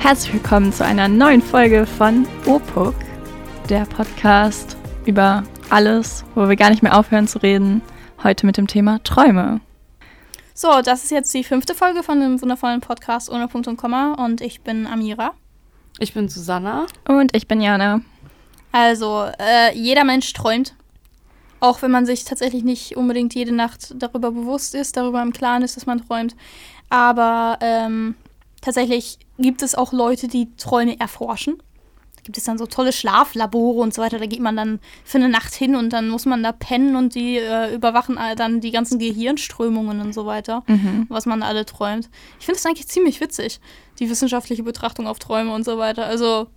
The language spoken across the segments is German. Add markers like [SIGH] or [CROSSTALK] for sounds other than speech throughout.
Herzlich willkommen zu einer neuen Folge von OPUK, der Podcast über alles, wo wir gar nicht mehr aufhören zu reden. Heute mit dem Thema Träume. So, das ist jetzt die fünfte Folge von dem wundervollen Podcast ohne Punkt und Komma und ich bin Amira. Ich bin Susanna. Und ich bin Jana. Also, äh, jeder Mensch träumt. Auch wenn man sich tatsächlich nicht unbedingt jede Nacht darüber bewusst ist, darüber im Klaren ist, dass man träumt. Aber ähm, tatsächlich gibt es auch Leute, die Träume erforschen. Da gibt es dann so tolle Schlaflabore und so weiter. Da geht man dann für eine Nacht hin und dann muss man da pennen und die äh, überwachen äh, dann die ganzen Gehirnströmungen und so weiter, Mhm. was man alle träumt. Ich finde das eigentlich ziemlich witzig, die wissenschaftliche Betrachtung auf Träume und so weiter. Also,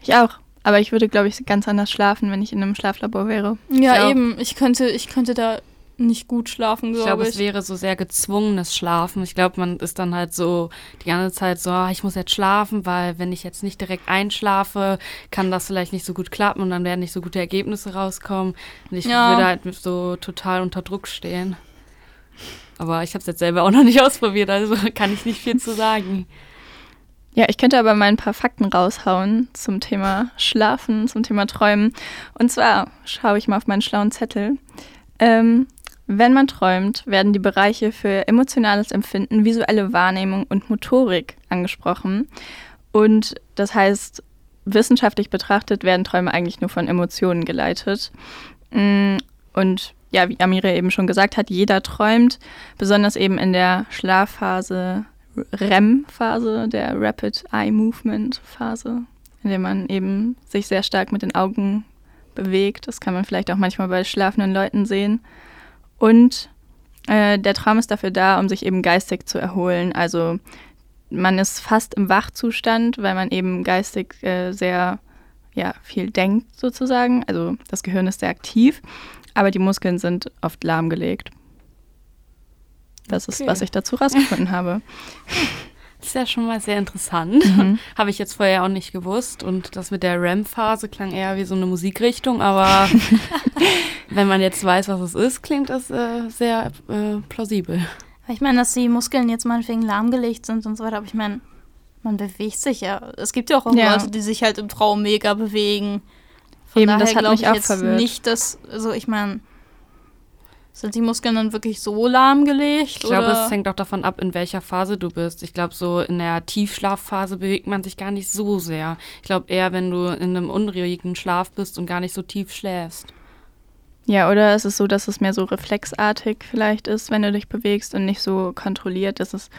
Ich auch. Aber ich würde, glaube ich, ganz anders schlafen, wenn ich in einem Schlaflabor wäre. ja, Ich eben. Ich könnte, ich könnte da nicht gut schlafen, Ich glaube glaube, ich. es wäre so sehr gezwungenes Schlafen. Ich glaube, man ist dann halt so die ganze Zeit so, ah, ich muss jetzt schlafen, weil wenn ich jetzt nicht direkt einschlafe, kann das vielleicht nicht so gut klappen und dann werden nicht so gute Ergebnisse rauskommen. Und ich Ja. würde halt so total unter Druck stehen. Aber ich habe es jetzt selber auch noch nicht [LAUGHS] ausprobiert, also kann ich nicht viel zu sagen. Ja, ich könnte aber mal ein paar Fakten raushauen zum Thema Schlafen, zum Thema Träumen. Und zwar schaue ich mal auf meinen schlauen Zettel. Ähm, wenn man träumt, werden die Bereiche für emotionales Empfinden, visuelle Wahrnehmung und Motorik angesprochen. Und das heißt, wissenschaftlich betrachtet werden Träume eigentlich nur von Emotionen geleitet. Mm, Und ja, wie Amira eben schon gesagt hat, jeder träumt, besonders eben in der Schlafphase REM-Phase, der Rapid Eye Movement Phase, in der man eben sich sehr stark mit den Augen bewegt. Das kann man vielleicht auch manchmal bei schlafenden Leuten sehen. Und äh, der Traum ist dafür da, um sich eben geistig zu erholen. Also man ist fast im Wachzustand, weil man eben geistig äh, sehr ja, viel denkt sozusagen. Also das Gehirn ist sehr aktiv, aber die Muskeln sind oft lahmgelegt. Das ist, Okay. was ich dazu rausgefunden habe. [LAUGHS] Das ist ja schon mal sehr interessant. Mhm. [LAUGHS] Habe ich jetzt vorher auch nicht gewusst. Und das mit der REM-Phase klang eher wie so eine Musikrichtung, aber [LAUGHS] wenn man jetzt weiß, was es ist, klingt das äh, sehr äh, plausibel. Ich meine, dass die Muskeln jetzt meinetwegen lahmgelegt sind und so weiter, aber ich meine, man bewegt sich ja. Es gibt ja auch Ja. Leute, die sich halt im Traum mega bewegen. Eben, das hat mich ich auch jetzt verwirrt. nicht, dass, also ich meine, sind die Muskeln dann wirklich so lahmgelegt? Ich glaube, oder? es hängt auch davon ab, in welcher Phase du bist. Ich glaube, so in der Tiefschlafphase bewegt man sich gar nicht so sehr. Ich glaube eher, wenn du in einem unruhigen Schlaf bist und gar nicht so tief schläfst. Ja, oder ist es so, dass es mehr so reflexartig vielleicht ist, wenn du dich bewegst und nicht so kontrolliert, dass es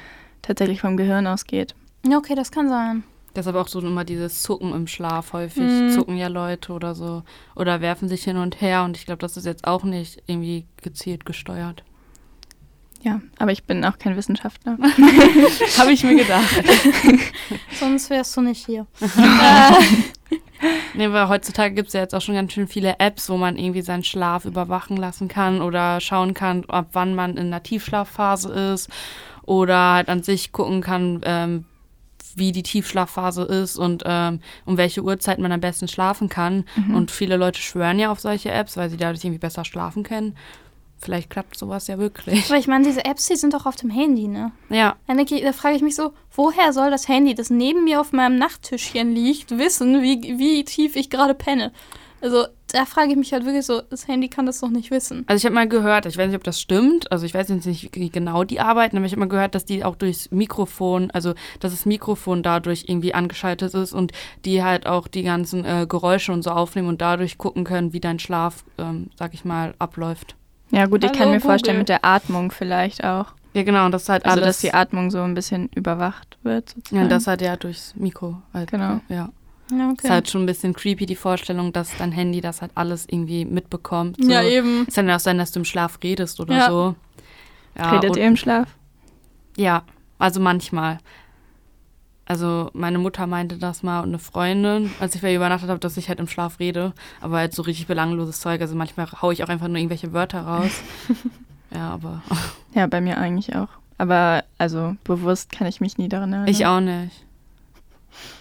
tatsächlich vom Gehirn ausgeht. Ja, okay, das kann sein. Deshalb auch so immer dieses Zucken im Schlaf häufig. Mhm. Zucken ja Leute oder so. Oder werfen sich hin und her. Und ich glaube, das ist jetzt auch nicht irgendwie gezielt gesteuert. Ja, aber ich bin auch kein Wissenschaftler. [LAUGHS] [LAUGHS] Habe ich mir gedacht. [LAUGHS] Sonst wärst du nicht hier. Nee, weil heutzutage gibt es ja jetzt auch schon ganz schön viele Apps, wo man irgendwie seinen Schlaf überwachen lassen kann oder schauen kann, ab wann man in der Tiefschlafphase ist oder halt an sich gucken kann, ähm, wie die Tiefschlafphase ist und ähm, um welche Uhrzeit man am besten schlafen kann. Und viele Leute schwören ja auf solche Apps, weil sie dadurch irgendwie besser schlafen können. Vielleicht klappt sowas ja wirklich. Aber ich meine, diese Apps, die sind doch auf dem Handy, ne? Ja, Dann denke ich, da frage ich mich so, woher soll das Handy, das neben mir auf meinem Nachttischchen liegt, wissen, wie, wie tief ich gerade penne? Also, da frage ich mich halt wirklich so, das Handy kann das doch nicht wissen. Also ich habe mal gehört, ich weiß nicht, ob das stimmt, also ich weiß jetzt nicht, wie genau die arbeiten, aber ich habe mal gehört, dass die auch durchs Mikrofon, also dass das Mikrofon dadurch irgendwie angeschaltet ist und die halt auch die ganzen äh, Geräusche und so aufnehmen und dadurch gucken können, wie dein Schlaf, ähm, sag ich mal, abläuft. Ja, gut, ich kann Hallo, mir vorstellen, Google. mit der Atmung vielleicht auch. Ja, genau, und das ist halt Also, alles. dass die Atmung so ein bisschen überwacht wird. ja, Sozusagen. das halt ja durchs Mikro. Halt, Genau. Ja. Ja, Ist halt schon ein bisschen creepy, die Vorstellung, dass dein Handy das halt alles irgendwie mitbekommt. So. Ja, eben. Es kann ja auch sein, dass du im Schlaf redest oder Ja. so. Ja, Redet und- ihr im Schlaf? Ja, also manchmal. Also meine Mutter meinte das mal und eine Freundin, als ich bei ihr übernachtet habe, dass ich halt im Schlaf rede. Aber halt so richtig belangloses Zeug. Also manchmal haue ich auch einfach nur irgendwelche Wörter raus. [LAUGHS] ja, aber Ja, bei mir eigentlich auch. Aber also bewusst kann ich mich nie daran erinnern. ich auch nicht.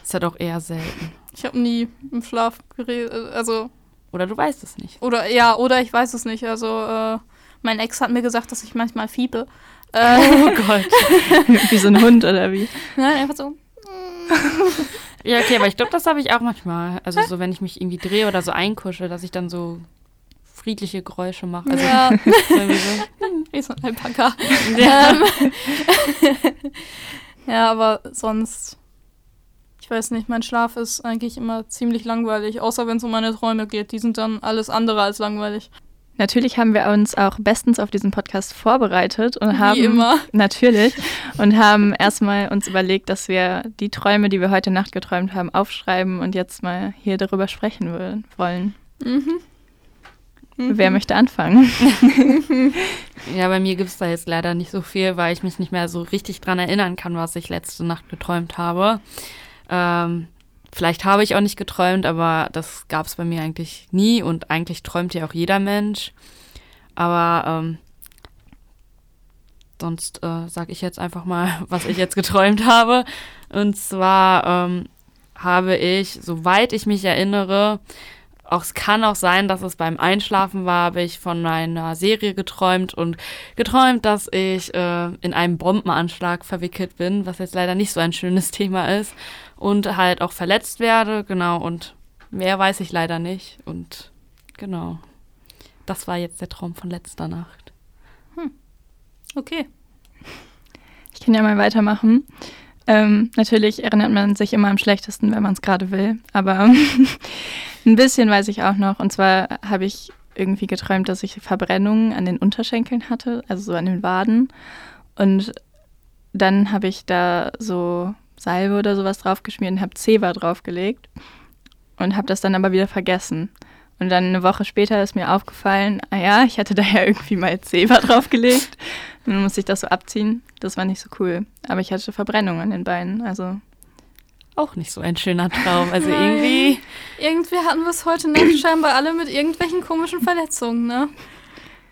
Ist halt auch eher selten. Ich habe nie im Schlaf geredet, also, Oder du weißt es nicht. oder, ja, oder ich weiß es nicht, also, äh, Mein Ex hat mir gesagt, dass ich manchmal fiepe. Äh, oh [LAUGHS] Gott. wie so ein Hund oder wie? Nein, einfach so. Ja, okay, aber ich glaube, das habe ich auch manchmal. Also so, wenn ich mich irgendwie drehe oder so einkusche, dass ich dann so friedliche Geräusche mache. Also, ja. [LAUGHS] [LAUGHS] Wie so ein Alpaka. Ja. Ähm, ja, aber sonst, ich weiß nicht, mein Schlaf ist eigentlich immer ziemlich langweilig, außer wenn es um meine Träume geht. Die sind dann alles andere als langweilig. Natürlich haben wir uns auch bestens auf diesen Podcast vorbereitet und Wie haben immer. [LAUGHS] natürlich und haben erstmal uns überlegt, dass wir die Träume, die wir heute Nacht geträumt haben, aufschreiben und jetzt mal hier darüber sprechen will- wollen. Mhm. Wer möchte anfangen? [LAUGHS] ja, bei mir gibt es da jetzt leider nicht so viel, weil ich mich nicht mehr so richtig dran erinnern kann, was ich letzte Nacht geträumt habe. Ähm, vielleicht habe ich auch nicht geträumt, aber das gab es bei mir eigentlich nie und eigentlich träumt ja auch jeder Mensch. Aber ähm, sonst äh, sage ich jetzt einfach mal, [LAUGHS] was ich jetzt geträumt habe. Und zwar ähm, habe ich, soweit ich mich erinnere, auch, es kann auch sein, dass es beim Einschlafen war, habe ich von einer Serie geträumt und geträumt, dass ich äh, in einem Bombenanschlag verwickelt bin, was jetzt leider nicht so ein schönes [LAUGHS] Thema ist und halt auch verletzt werde, genau, und mehr weiß ich leider nicht und genau. Das war jetzt der Traum von letzter Nacht. Okay. Ich kann ja mal weitermachen. Ähm, natürlich erinnert man sich immer am schlechtesten, wenn man es gerade will. Aber [LAUGHS] ein bisschen weiß ich auch noch. Und zwar habe ich irgendwie geträumt, dass ich Verbrennungen an den Unterschenkeln hatte, also so an den Waden. Und dann habe ich da so Salbe oder sowas draufgeschmiert und habe Zewa draufgelegt und habe das dann aber wieder vergessen. Und dann eine Woche später ist mir aufgefallen, ah ja, ich hatte da ja irgendwie mal Zewa [LAUGHS] draufgelegt. Und dann musste ich das so abziehen. Das war nicht so cool. Aber ich hatte Verbrennungen an den Beinen. Also Auch nicht so ein schöner Traum. Also Nein. irgendwie. Irgendwie hatten wir es heute Nacht scheinbar alle mit irgendwelchen komischen Verletzungen, ne?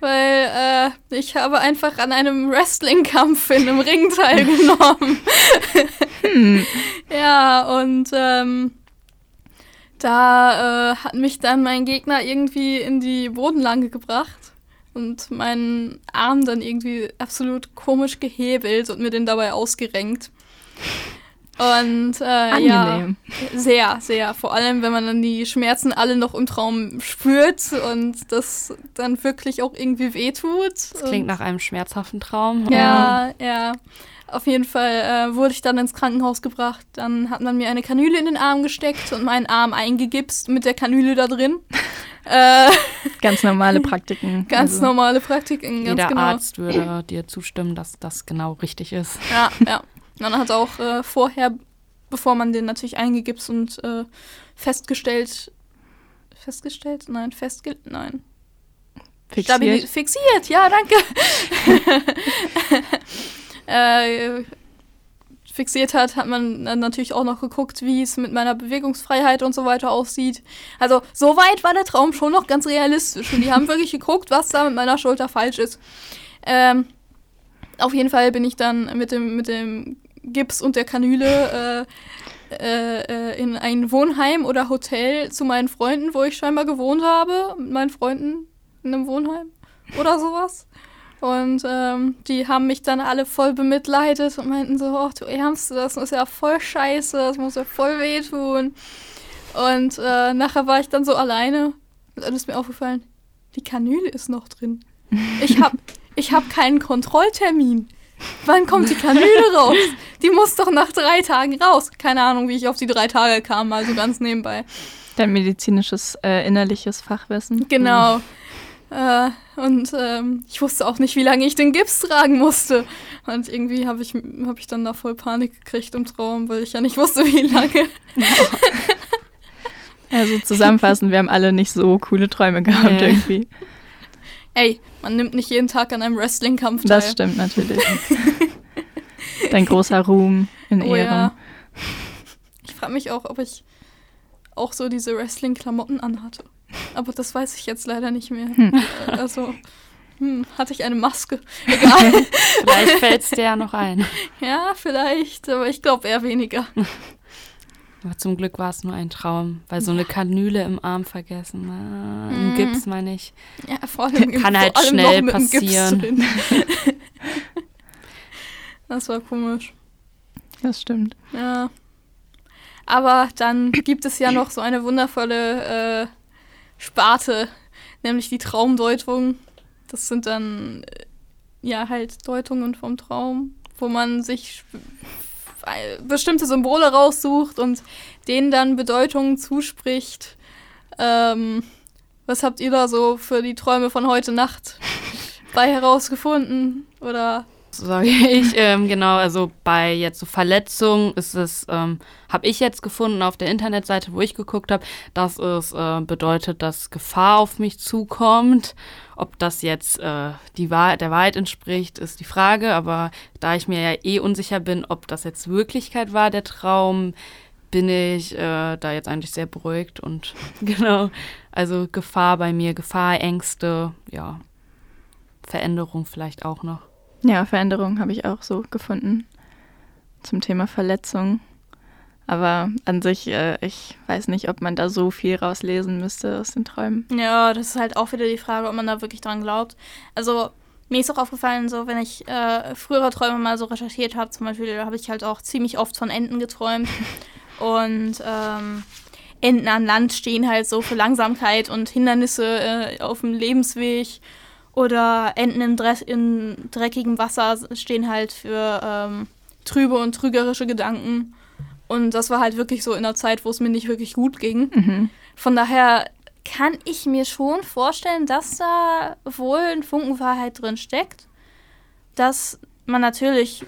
Weil äh, ich habe einfach an einem Wrestling-Kampf in einem Ring [LAUGHS] teilgenommen. ja, und ähm, da äh, hat mich dann mein Gegner irgendwie in die Bodenlange gebracht und meinen Arm dann irgendwie absolut komisch gehebelt und mir den dabei ausgerenkt. Und äh, ja, angenehm. sehr, sehr. Vor allem, wenn man dann die Schmerzen alle noch im Traum spürt und das dann wirklich auch irgendwie wehtut. Das klingt nach einem schmerzhaften Traum. Ja, ja. Auf jeden Fall äh, wurde ich dann ins Krankenhaus gebracht. Dann hat man mir eine Kanüle in den Arm gesteckt und meinen Arm eingegipst mit der Kanüle da drin. [LAUGHS] äh, Ganz normale Praktiken. [LAUGHS] ganz Also, normale Praktiken, ganz Jeder genau. Arzt würde dir zustimmen, dass das genau richtig ist. Ja, ja. Dann hat auch äh, vorher, bevor man den natürlich eingegipst und äh, festgestellt, festgestellt? Nein, festge... Nein. Fixiert. fixiert, ja, danke. [LAUGHS] äh, fixiert hat, hat man dann natürlich auch noch geguckt, wie es mit meiner Bewegungsfreiheit und so weiter aussieht. Also, soweit war der Traum schon noch ganz realistisch. Und die haben wirklich geguckt, was da mit meiner Schulter falsch ist. Ähm, auf jeden Fall bin ich dann mit dem, mit dem Gips und der Kanüle äh, äh, äh, in ein Wohnheim oder Hotel zu meinen Freunden, wo ich scheinbar gewohnt habe, mit meinen Freunden in einem Wohnheim oder sowas. Und ähm, die haben mich dann alle voll bemitleidet und meinten so, ach du ernst, das ist ja voll scheiße, das muss ja voll wehtun. Und äh, nachher war ich dann so alleine und dann ist mir aufgefallen, die Kanüle ist noch drin. Ich hab, ich hab keinen Kontrolltermin. Wann kommt die Kanüle [LAUGHS] raus? Die muss doch nach drei Tagen raus. Keine Ahnung, wie ich auf die drei Tage kam, also ganz nebenbei. Dein medizinisches, äh, innerliches Fachwissen. Genau. Äh, und ähm, ich wusste auch nicht, wie lange ich den Gips tragen musste. Und irgendwie habe ich, hab ich dann da voll Panik gekriegt im Traum, weil ich ja nicht wusste, wie lange. [LAUGHS] Also zusammenfassend, wir haben alle nicht so coole Träume gehabt Nee. irgendwie. Ey, man nimmt nicht jeden Tag an einem Wrestling-Kampf teil. Das stimmt natürlich. [LAUGHS] Dein großer Ruhm in Oh Ehren. ja. Ich frage mich auch, ob ich auch so diese Wrestling-Klamotten anhatte. Aber das weiß ich jetzt leider nicht mehr. Hm. Äh, Also, hm, hatte ich eine Maske? [LAUGHS] Egal. Vielleicht fällt es dir ja noch ein. ja, vielleicht, aber ich glaube eher weniger. [LAUGHS] Aber zum Glück war es nur ein Traum, weil so eine Kanüle im Arm vergessen, ah, im Mhm. Gips meine ich. Ja, vor allem Kann halt allem schnell noch mit dem Gips passieren. [LAUGHS] das war komisch. Das stimmt. Ja. Aber dann gibt es ja noch so eine wundervolle äh, Sparte, nämlich die Traumdeutung. Das sind dann äh, ja halt Deutungen vom Traum, wo man sich bestimmte Symbole raussucht und denen dann Bedeutungen zuspricht. Ähm, was habt ihr da so für die Träume von heute Nacht [LAUGHS] bei herausgefunden? Oder Sage [LAUGHS] ich, ähm, genau, also bei jetzt so Verletzungen ist es, ähm, habe ich jetzt gefunden auf der Internetseite, wo ich geguckt habe, dass es äh, bedeutet, dass Gefahr auf mich zukommt. Ob das jetzt äh, die Wahrheit, der Wahrheit entspricht, ist die Frage, aber da ich mir ja eh unsicher bin, ob das jetzt Wirklichkeit war, der Traum, bin ich äh, da jetzt eigentlich sehr beruhigt und [LAUGHS] genau, also Gefahr bei mir, Gefahr, Ängste, ja, Veränderung vielleicht auch noch. Ja, Veränderung habe ich auch so gefunden zum Thema Verletzung. Aber an sich, äh, ich weiß nicht, ob man da so viel rauslesen müsste aus den Träumen. Ja, das ist halt auch wieder die Frage, ob man da wirklich dran glaubt. Also, mir ist auch aufgefallen, so, wenn ich äh, frühere Träume mal so recherchiert habe, zum Beispiel, habe ich halt auch ziemlich oft von Enten geträumt. [LAUGHS] Und ähm, Enten an Land stehen halt so für Langsamkeit und Hindernisse äh, auf dem Lebensweg. Oder Enten im, Dre in dreckigem Wasser stehen halt für ähm, trübe und trügerische Gedanken. Und das war halt wirklich so in einer Zeit, wo es mir nicht wirklich gut ging. Mhm. Von daher kann ich mir schon vorstellen, dass da wohl ein Funken Wahrheit drin steckt. Dass man natürlich,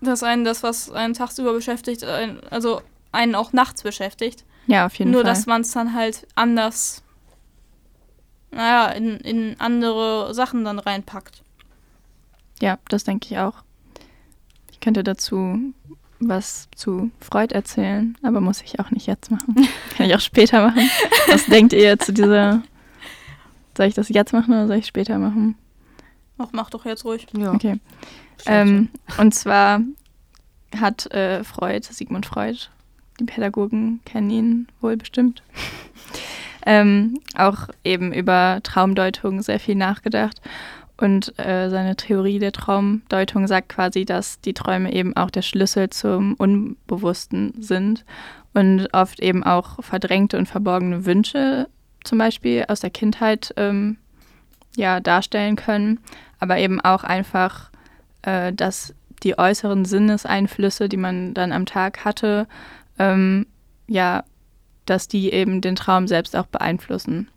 dass einen das, was einen tagsüber beschäftigt, also einen auch nachts beschäftigt. Ja, auf jeden Nur, Fall. dass man es dann halt anders, naja, in, in andere Sachen dann reinpackt. Ja, das denke ich auch. Ich könnte dazu was zu Freud erzählen, aber muss ich auch nicht jetzt machen. [LAUGHS] Kann ich auch später machen. Was denkt ihr zu dieser... [LAUGHS] Soll ich das jetzt machen oder soll ich später machen? Ach, mach doch jetzt ruhig. Ja. Okay. Ähm, und zwar hat äh, Freud, Sigmund Freud, die Pädagogen kennen ihn wohl bestimmt, ähm, auch eben über Traumdeutung sehr viel nachgedacht. Und äh, seine Theorie der Traumdeutung sagt quasi, dass die Träume eben auch der Schlüssel zum Unbewussten sind und oft eben auch verdrängte und verborgene Wünsche zum Beispiel aus der Kindheit ähm, ja, darstellen können, aber eben auch einfach, äh, dass die äußeren Sinneseinflüsse, die man dann am Tag hatte, ähm, ja, dass die eben den Traum selbst auch beeinflussen.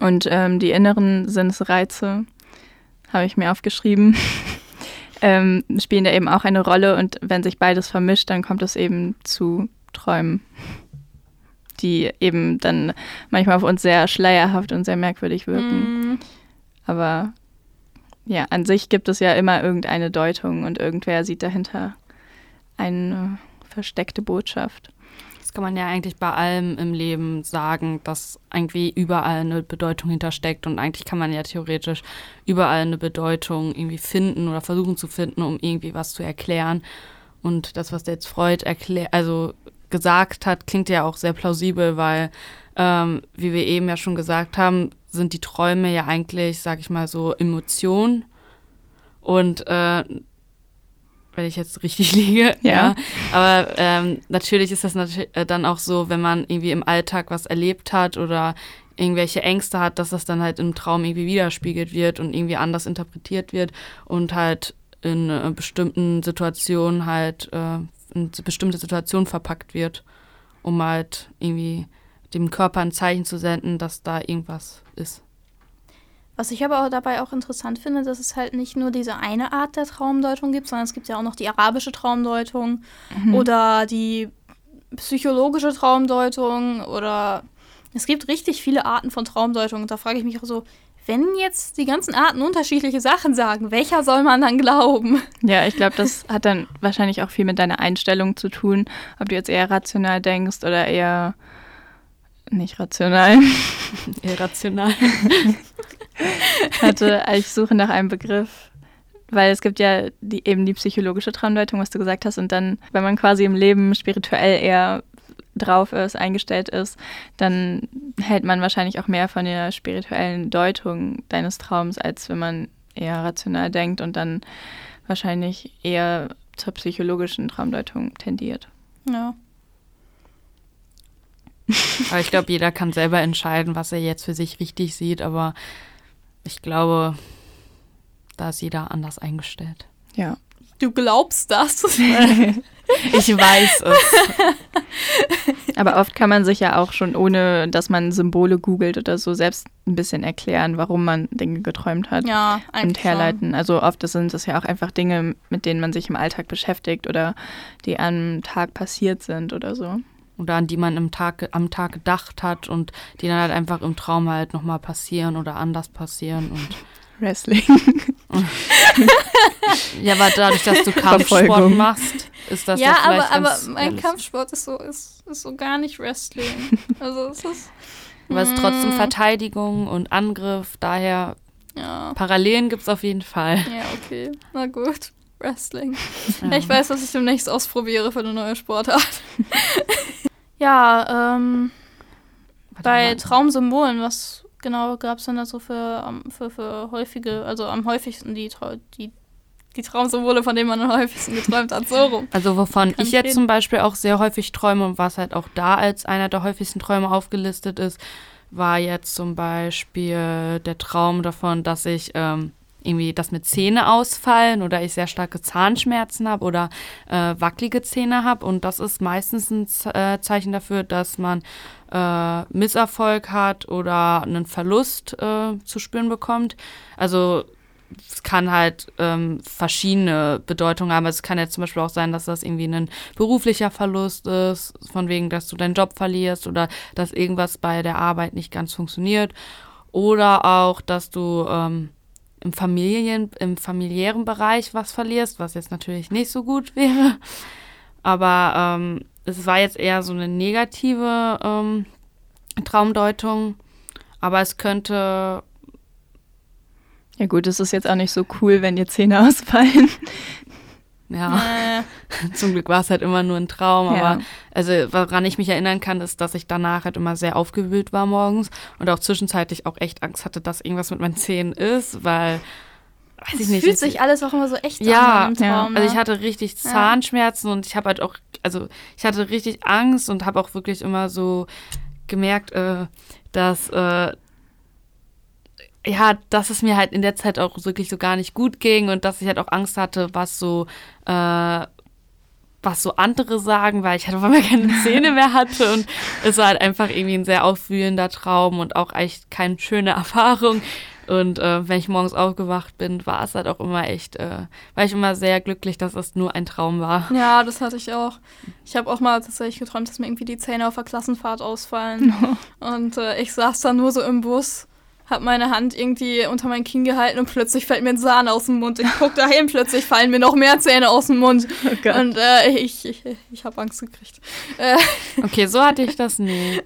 Und ähm, die inneren Sinnesreize, habe ich mir aufgeschrieben, [LAUGHS] ähm, spielen da eben auch eine Rolle. Und wenn sich beides vermischt, dann kommt es eben zu Träumen, die eben dann manchmal auf uns sehr schleierhaft und sehr merkwürdig wirken. Mm, Aber ja, an sich gibt es ja immer irgendeine Deutung und irgendwer sieht dahinter eine versteckte Botschaft. Kann man ja eigentlich bei allem im Leben sagen, dass irgendwie überall eine Bedeutung hintersteckt und eigentlich kann man ja theoretisch überall eine Bedeutung irgendwie finden oder versuchen zu finden, um irgendwie was zu erklären. Und das, was der jetzt Freud erklärt, also gesagt hat, klingt ja auch sehr plausibel, weil, ähm, wie wir eben ja schon gesagt haben, sind die Träume ja eigentlich, sag ich mal so, Emotionen. Und äh, wenn ich jetzt richtig [LAUGHS] liege, Ja. ja. Aber ähm, natürlich ist das natürlich äh, dann auch so, wenn man irgendwie im Alltag was erlebt hat oder irgendwelche Ängste hat, dass das dann halt im Traum irgendwie widerspiegelt wird und irgendwie anders interpretiert wird und halt in äh, bestimmten Situationen halt äh, in bestimmte Situationen verpackt wird, um halt irgendwie dem Körper ein Zeichen zu senden, dass da irgendwas ist. Was ich aber auch dabei auch interessant finde, dass es halt nicht nur diese eine Art der Traumdeutung gibt, sondern es gibt ja auch noch die arabische Traumdeutung oder die psychologische Traumdeutung oder es gibt richtig viele Arten von Traumdeutung. Und da frage ich mich auch so, wenn jetzt die ganzen Arten unterschiedliche Sachen sagen, welcher soll man dann glauben? Ja, ich glaube, das hat dann wahrscheinlich auch viel mit deiner Einstellung zu tun, ob du jetzt eher rational denkst oder eher nicht rational. [LAUGHS] Irrational. [LAUGHS] hatte, ich suche nach einem Begriff, weil es gibt ja die, eben die psychologische Traumdeutung, was du gesagt hast, und dann, wenn man quasi im Leben spirituell eher drauf ist, eingestellt ist, dann hält man wahrscheinlich auch mehr von der spirituellen Deutung deines Traums, als wenn man eher rational denkt und dann wahrscheinlich eher zur psychologischen Traumdeutung tendiert. Ja. Aber ich glaube, jeder kann selber entscheiden, was er jetzt für sich richtig sieht, aber ich glaube, da ist jeder anders eingestellt. Ja. Du glaubst das? [LAUGHS] Ich weiß es. [LAUGHS] Aber oft kann man sich ja auch schon, ohne dass man Symbole googelt oder so, selbst ein bisschen erklären, warum man Dinge geträumt hat ja, und herleiten. Also oft sind es ja auch einfach Dinge, mit denen man sich im Alltag beschäftigt oder die am Tag passiert sind oder so. Oder an die man im Tag, am Tag gedacht hat und die dann halt einfach im Traum halt nochmal passieren oder anders passieren und [LAUGHS] Wrestling. [LAUGHS] ja, aber dadurch, dass du Kampfsport Verfolgung. machst, ist das ja, ja vielleicht aber, aber mein. Kampfsport ist so, ist, ist so gar nicht Wrestling. [LAUGHS] Also es ist. Aber es ist trotzdem Mm, Verteidigung und Angriff, daher Ja. Parallelen gibt es auf jeden Fall. Ja, okay. Na gut. Wrestling. Ja. Ich weiß, was ich demnächst ausprobiere für eine neue Sportart. Ja, ähm, Warte bei mal. Traumsymbolen, was genau gab es denn da so für, ähm, für, für häufige, also am häufigsten die, die, die Traumsymbole, von denen man am häufigsten geträumt hat, so rum. Also wovon Kann ich jetzt reden. zum Beispiel auch sehr häufig träume und was halt auch da als einer der häufigsten Träume aufgelistet ist, war jetzt zum Beispiel der Traum davon, dass ich ähm, irgendwie, dass mir Zähne ausfallen oder ich sehr starke Zahnschmerzen habe oder äh, wackelige Zähne habe. Und das ist meistens ein äh, Zeichen dafür, dass man äh, Misserfolg hat oder einen Verlust äh, zu spüren bekommt. Also es kann halt ähm, verschiedene Bedeutungen haben. Also Es kann jetzt zum Beispiel auch sein, dass das irgendwie ein beruflicher Verlust ist, von wegen, dass du deinen Job verlierst oder dass irgendwas bei der Arbeit nicht ganz funktioniert. Oder auch, dass du ähm, im, Familien, im familiären Bereich was verlierst, was jetzt natürlich nicht so gut [LAUGHS] wäre. Aber ähm, es war jetzt eher so eine negative ähm, Traumdeutung. Aber es könnte Ja gut, es ist jetzt auch nicht so cool, wenn dir Zähne ausfallen. ja. [LAUGHS] Zum Glück war es halt immer nur ein Traum, Ja. aber also woran ich mich erinnern kann, ist, dass ich danach halt immer sehr aufgewühlt war morgens und auch zwischenzeitlich auch echt Angst hatte, dass irgendwas mit meinen Zähnen ist, weil weiß ich es nicht. fühlt sich alles auch immer so echt Ja, an im ja. Traum. also ich ne? hatte richtig Ja. Zahnschmerzen und ich habe halt auch, also ich hatte richtig Angst und habe auch wirklich immer so gemerkt, äh, dass äh, ja, dass es mir halt in der Zeit auch wirklich so gar nicht gut ging und dass ich halt auch Angst hatte, was so äh, was so andere sagen, weil ich halt auf einmal keine [LAUGHS] Zähne mehr hatte und es war halt einfach irgendwie ein sehr aufwühlender Traum und auch echt keine schöne [LAUGHS] Erfahrung. Und äh, wenn ich morgens aufgewacht bin, war es halt auch immer echt, äh, war ich immer sehr glücklich, dass es nur ein Traum war. Ja, das hatte ich auch. Ich habe auch mal tatsächlich geträumt, dass mir irgendwie die Zähne auf der Klassenfahrt ausfallen. [LAUGHS] Und äh, ich saß da nur so im Bus, hab meine Hand irgendwie unter mein Kinn gehalten und plötzlich fällt mir ein Zahn aus dem Mund. Ich guck dahin, plötzlich fallen mir noch mehr Zähne aus dem Mund. Oh. Und äh, ich, ich, ich habe Angst gekriegt. Äh, Okay, so hatte ich das nie.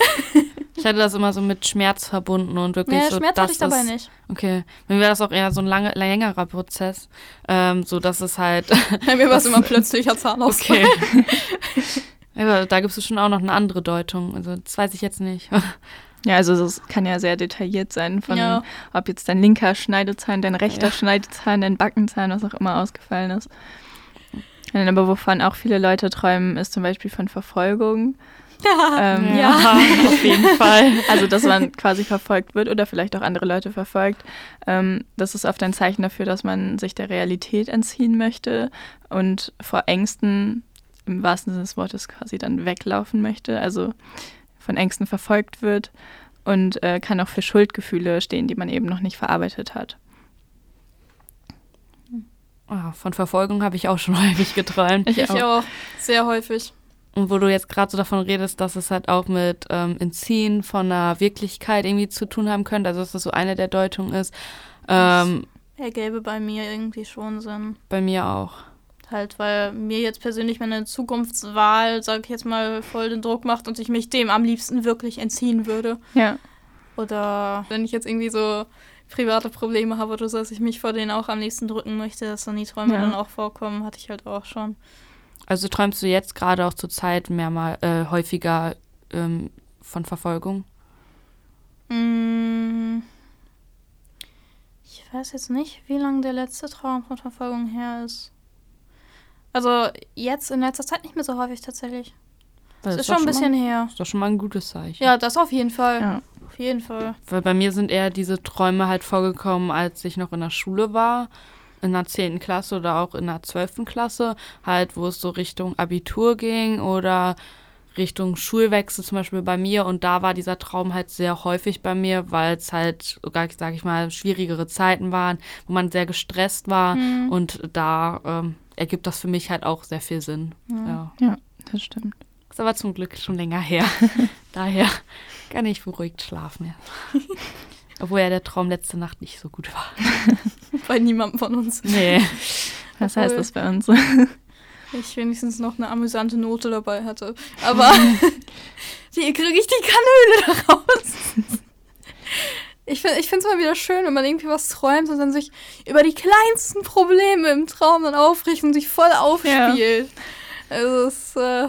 Ich hatte das immer so mit Schmerz verbunden und wirklich nee, so. Schmerz das hatte ich dabei ist, nicht. Okay, mir war das auch eher so ein lange, längerer Prozess, ähm, so dass es halt. [LAUGHS] Bei mir war es [LAUGHS] immer plötzlicher Zahnausfall. Okay. [LAUGHS] Aber da gibt es schon auch noch eine andere Deutung. Also das weiß ich jetzt nicht. Ja, also es kann ja sehr detailliert sein, von Ja. ob jetzt dein linker Schneidezahn, dein rechter Ja. Schneidezahn, dein Backenzahn, was auch immer ausgefallen ist. Ja, Aber wovon auch viele Leute träumen, ist zum Beispiel von Verfolgung. [LAUGHS] Ähm, ja, [LAUGHS] auf jeden Fall. Also, dass man quasi verfolgt wird oder vielleicht auch andere Leute verfolgt. Ähm, das ist oft ein Zeichen dafür, dass man sich der Realität entziehen möchte und vor Ängsten im wahrsten Sinne des Wortes quasi dann weglaufen möchte. Also von Ängsten verfolgt wird und äh, kann auch für Schuldgefühle stehen, die man eben noch nicht verarbeitet hat. Ah, von Verfolgung habe ich auch schon [LAUGHS] häufig geträumt. Ich auch. Sehr häufig. Und wo du jetzt gerade so davon redest, dass es halt auch mit ähm, Entziehen von einer Wirklichkeit irgendwie zu tun haben könnte, also dass das so eine der Deutungen ist. Ähm, Ergäbe bei mir irgendwie schon Sinn. bei mir auch. Halt, weil mir jetzt persönlich meine Zukunftswahl, sag ich jetzt mal, voll den Druck macht und ich mich dem am liebsten wirklich entziehen würde. Ja. Oder wenn ich jetzt irgendwie so private Probleme habe oder so, dass ich mich vor denen auch am liebsten drücken möchte, dass dann die Träume Ja. dann auch vorkommen, hatte ich halt auch schon. Also träumst du jetzt gerade auch zur Zeit mehrmal äh, häufiger ähm, von Verfolgung? Mm, Ich weiß jetzt nicht, wie lange der letzte Traum von Verfolgung her ist. Also jetzt in letzter Zeit nicht mehr so häufig tatsächlich. Das Das ist schon ein bisschen mal, her. ist doch schon mal ein gutes Zeichen. Ja, das auf jeden Fall. Ja. Auf jeden Fall. Weil bei mir sind eher diese Träume halt vorgekommen, als ich noch in der Schule war, in der 10. Klasse oder auch in der 12. Klasse, halt, wo es so Richtung Abitur ging oder Richtung Schulwechsel zum Beispiel bei mir. Und da war dieser Traum halt sehr häufig bei mir, weil es halt, sogar, sag ich mal, schwierigere Zeiten waren, wo man sehr gestresst war. Mhm. Und da ähm, ergibt das für mich halt auch sehr viel Sinn. Ja. Ja, das stimmt. Ist aber zum Glück schon länger her. [LAUGHS] Daher kann ich beruhigt schlafen. Ja. Obwohl ja der Traum letzte Nacht nicht so gut war. [LAUGHS] Bei niemandem von uns. Nee. Was Obwohl- heißt das für uns? [LAUGHS] Ich wenigstens noch eine amüsante Note dabei hatte. Aber wie kriege ich die Kanüle raus? Ich finde es mal wieder schön, wenn man irgendwie was träumt und dann sich über die kleinsten Probleme im Traum dann aufrichtet und sich voll aufspielt. Also es, äh,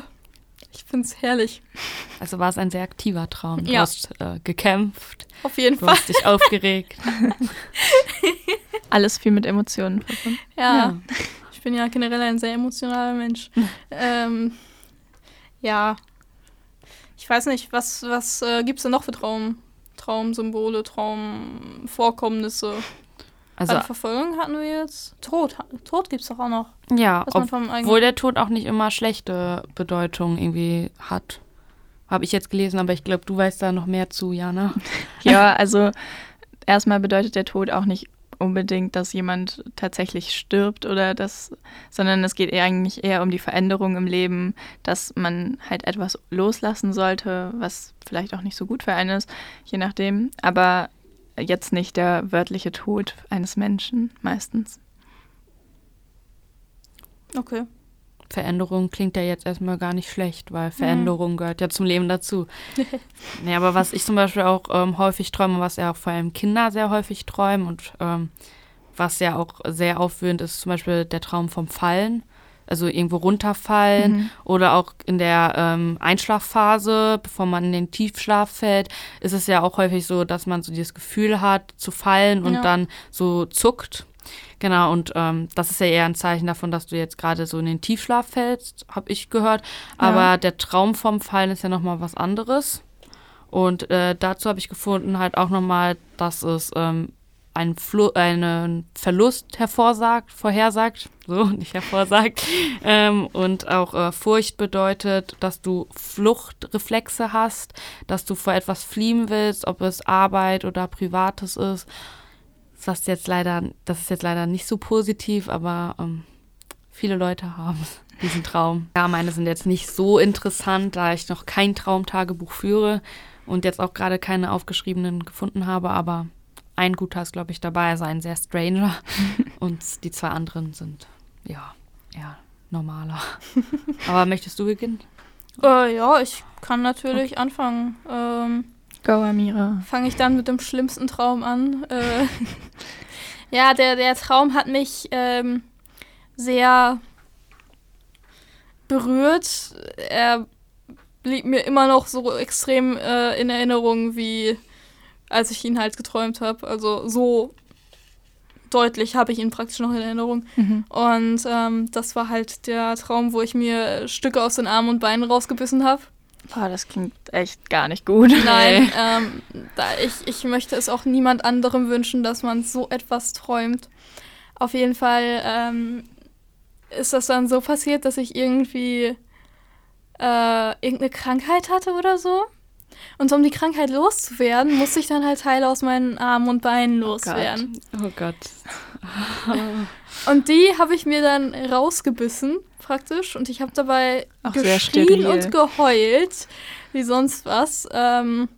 ich finde es herrlich. Also war es ein sehr aktiver Traum. Du Ja. hast äh, gekämpft, Auf jeden du Fall. hast dich aufgeregt. [LAUGHS] Alles viel mit Emotionen verbunden. Ja. Ich bin ja generell ein sehr emotionaler Mensch. [LAUGHS] ähm, ja. Ich weiß nicht, was, was äh, gibt es denn noch für Traum, Traumsymbole, Traumvorkommnisse? Also, Also Verfolgung hatten wir jetzt. Tod. Tod gibt es doch auch noch. ja, obwohl der Tod auch nicht immer schlechte Bedeutung irgendwie hat. Habe ich jetzt gelesen, aber ich glaube, du weißt da noch mehr zu, Jana. Ja, also erstmal bedeutet der Tod auch nicht unbedingt, dass jemand tatsächlich stirbt oder das, sondern es geht eigentlich eher um die Veränderung im Leben, dass man halt etwas loslassen sollte, was vielleicht auch nicht so gut für einen ist, je nachdem. Aber jetzt nicht der wörtliche Tod eines Menschen meistens. Okay. Veränderung klingt ja jetzt erstmal gar nicht schlecht, weil Veränderung gehört ja zum Leben dazu. [LAUGHS] nee, aber was ich zum Beispiel auch ähm, häufig träume, was ja auch vor allem Kinder sehr häufig träumen und ähm, was ja auch sehr aufwühlend ist, zum Beispiel der Traum vom Fallen. Also irgendwo runterfallen Mhm. oder auch in der ähm, Einschlafphase, bevor man in den Tiefschlaf fällt, ist es ja auch häufig so, dass man so dieses Gefühl hat, zu fallen und Ja. dann so zuckt. Genau, und ähm, das ist ja eher ein Zeichen davon, dass du jetzt gerade so in den Tiefschlaf fällst, habe ich gehört. Aber Ja. der Traum vom Fallen ist ja nochmal was anderes. Und äh, dazu habe ich gefunden halt auch nochmal, dass es ähm, einen, Flu einen Verlust hervorsagt, vorhersagt, so [LAUGHS] nicht hervorsagt, [LAUGHS] ähm, und auch äh, Furcht bedeutet, dass du Fluchtreflexe hast, dass du vor etwas fliehen willst, ob es Arbeit oder Privates ist. Das ist jetzt leider, das ist jetzt leider nicht so positiv, aber ähm, viele Leute haben [LAUGHS] diesen Traum. Ja, meine sind jetzt nicht so interessant, da ich noch kein Traumtagebuch führe und jetzt auch gerade keine aufgeschriebenen gefunden habe, aber ein guter ist, glaube ich, dabei, also ein sehr stranger. [LAUGHS] und die zwei anderen sind, ja, eher normaler. aber möchtest du beginnen? Äh, ja, ich kann natürlich anfangen. Ähm, Go, Amira. fange ich dann mit dem schlimmsten Traum an. Äh, [LAUGHS] ja, der, der Traum hat mich ähm, sehr berührt. Er blieb mir immer noch so extrem äh, in Erinnerung, wie als ich ihn halt geträumt habe. Also so deutlich habe ich ihn praktisch noch in Erinnerung. Mhm. Und ähm, das war halt der Traum, wo ich mir Stücke aus den Armen und Beinen rausgebissen habe. Boah, das klingt echt gar nicht gut. Nein, ähm, da ich, ich möchte es auch niemand anderem wünschen, dass man so etwas träumt. Auf jeden Fall ähm, ist das dann so passiert, dass ich irgendwie äh, irgendeine Krankheit hatte oder so. Und um die Krankheit loszuwerden, musste ich dann halt Teile aus meinen Armen und Beinen loswerden. Oh Gott. Und die habe ich mir dann rausgebissen, praktisch. Und ich habe dabei Auch geschrien und geheult, wie sonst was. Ähm,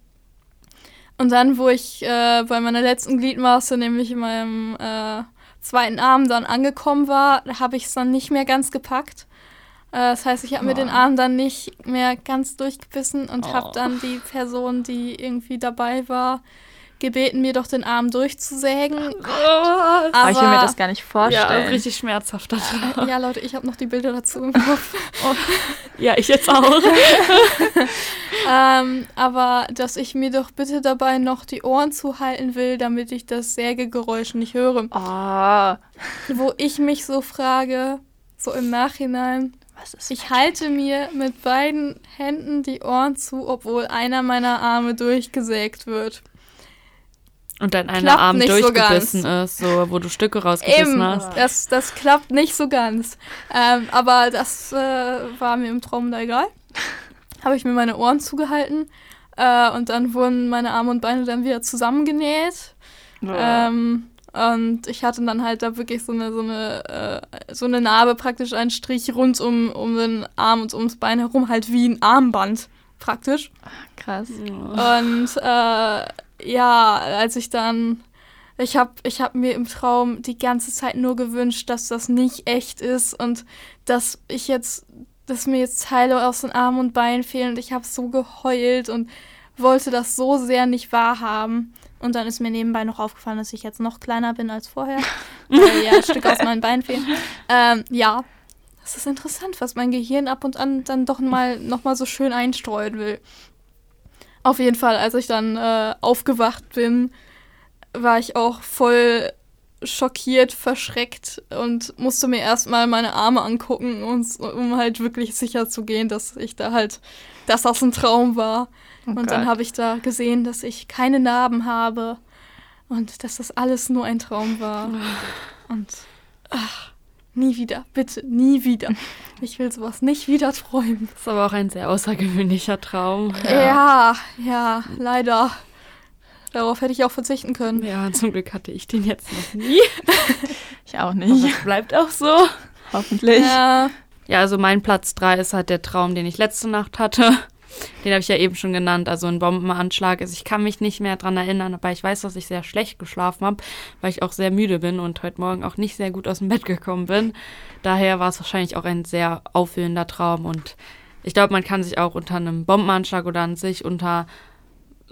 und dann, wo ich äh, bei meiner letzten Gliedmaße, nämlich in meinem äh, zweiten Arm, dann angekommen war, habe ich es dann nicht mehr ganz gepackt. Äh, das heißt, ich habe mir den Arm dann nicht mehr ganz durchgebissen und Oh. habe dann die Person, die irgendwie dabei war, gebeten, mir doch den Arm durchzusägen. Aber Ah, ich will mir das gar nicht ja, vorstellen. richtig schmerzhaft. Das Ja, Leute, ich habe noch die Bilder dazu im [LAUGHS] Kopf. ja, ich jetzt auch. [LAUGHS] [LAUGHS] ähm, aber dass ich mir doch bitte dabei noch die Ohren zuhalten will, damit ich das Sägegeräusch nicht höre. Oh, Wo ich mich so frage, so im Nachhinein, was ist ich halte mir mit beiden Händen die Ohren zu, obwohl einer meiner Arme durchgesägt wird. Und dein einer Arm nicht so durchgebissen ist, so wo du Stücke rausgebissen Eben, hast. das, das klappt nicht so ganz. Ähm, aber das äh, war mir im Traum da egal. [LAUGHS] Habe ich mir meine Ohren zugehalten äh, und dann wurden meine Arme und Beine dann wieder zusammengenäht. Ähm, und ich hatte dann halt da wirklich so eine, so eine, äh, so eine Narbe, praktisch einen Strich rund um, um den Arm und ums Bein herum, halt wie ein Armband praktisch. Krass. Und äh, ja, als ich dann, ich habe ich hab mir im Traum die ganze Zeit nur gewünscht, dass das nicht echt ist und dass ich jetzt, dass mir jetzt Teile aus den Armen und Beinen fehlen und ich habe so geheult und wollte das so sehr nicht wahrhaben. Und dann ist mir nebenbei noch aufgefallen, dass ich jetzt noch kleiner bin als vorher. [LAUGHS] weil ja ein Stück aus meinen Beinen fehlen. Ähm, ja, das ist interessant, was mein Gehirn ab und an dann doch mal, noch mal so schön einstreuen will. Auf jeden Fall, als ich dann äh, aufgewacht bin, war ich auch voll schockiert, verschreckt und musste mir erstmal meine Arme angucken, um halt wirklich sicher zu gehen, dass ich da halt, dass das ein Traum war. Oh und dann habe ich da gesehen, dass ich keine Narben habe und dass das alles nur ein Traum war. Und ach, nie wieder, bitte, nie wieder. [LAUGHS] Ich will sowas nicht wieder träumen. Das ist aber auch ein sehr außergewöhnlicher Traum. Ja, ja, leider. Darauf hätte ich auch verzichten können. Ja, zum Glück hatte ich den jetzt noch [LAUGHS] nie. Ich auch nicht. es bleibt auch so. Hoffentlich. Ja, Ja, also mein Platz 3 ist halt der Traum, den ich letzte Nacht hatte. Den habe ich ja eben schon genannt, also ein Bombenanschlag. Also ich kann mich nicht mehr dran erinnern, aber ich weiß, dass ich sehr schlecht geschlafen habe, weil ich auch sehr müde bin und heute Morgen auch nicht sehr gut aus dem Bett gekommen bin. Daher war es wahrscheinlich auch ein sehr auffüllender Traum und ich glaube, man kann sich auch unter einem Bombenanschlag oder an sich unter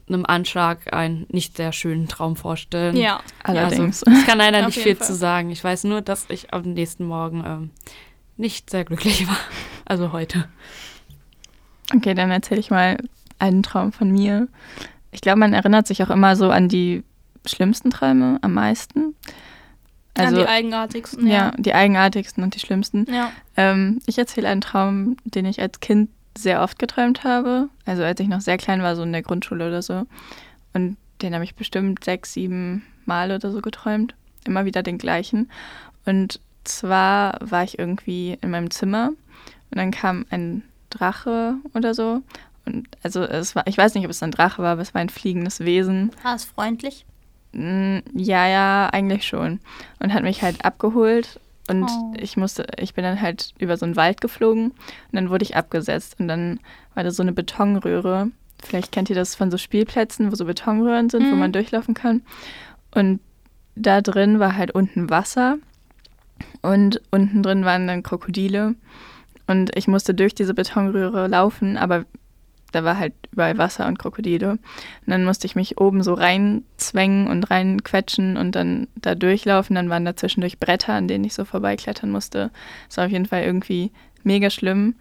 einem Anschlag einen nicht sehr schönen Traum vorstellen. ja. Allerdings. Also, ich kann leider nicht viel Fall. zu sagen. Ich weiß nur, dass ich am nächsten Morgen ähm, nicht sehr glücklich war. Also heute. Okay, dann erzähle ich mal einen Traum von mir. Ich glaube, man erinnert sich auch immer so an die schlimmsten Träume am meisten. An Also, die eigenartigsten. ja, die eigenartigsten und die schlimmsten. Ja. Ähm, ich erzähle einen Traum, den ich als Kind sehr oft geträumt habe. Also als ich noch sehr klein war, so in der Grundschule oder so. Und den habe ich bestimmt sechs, sieben Mal oder so geträumt. Immer wieder den gleichen. Und zwar war ich irgendwie in meinem Zimmer und dann kam ein Drache oder so. Und also es war, ich weiß nicht, ob es ein Drache war, aber es war ein fliegendes Wesen. War es freundlich? Mm, Ja, ja, eigentlich schon. Und hat mich halt abgeholt und Oh. ich musste, ich bin dann halt über so einen Wald geflogen und dann wurde ich abgesetzt und dann war da so eine Betonröhre. Vielleicht kennt ihr das von so Spielplätzen, wo so Betonröhren sind, wo Mhm. man durchlaufen kann. Und da drin war halt unten Wasser und unten drin waren dann Krokodile. Und ich musste durch diese Betonröhre laufen, aber da war halt überall Wasser und Krokodile. Und dann musste ich mich oben so reinzwängen und reinquetschen und dann da durchlaufen. Dann waren da zwischendurch Bretter, an denen ich so vorbeiklettern musste. Das war auf jeden Fall irgendwie mega schlimm.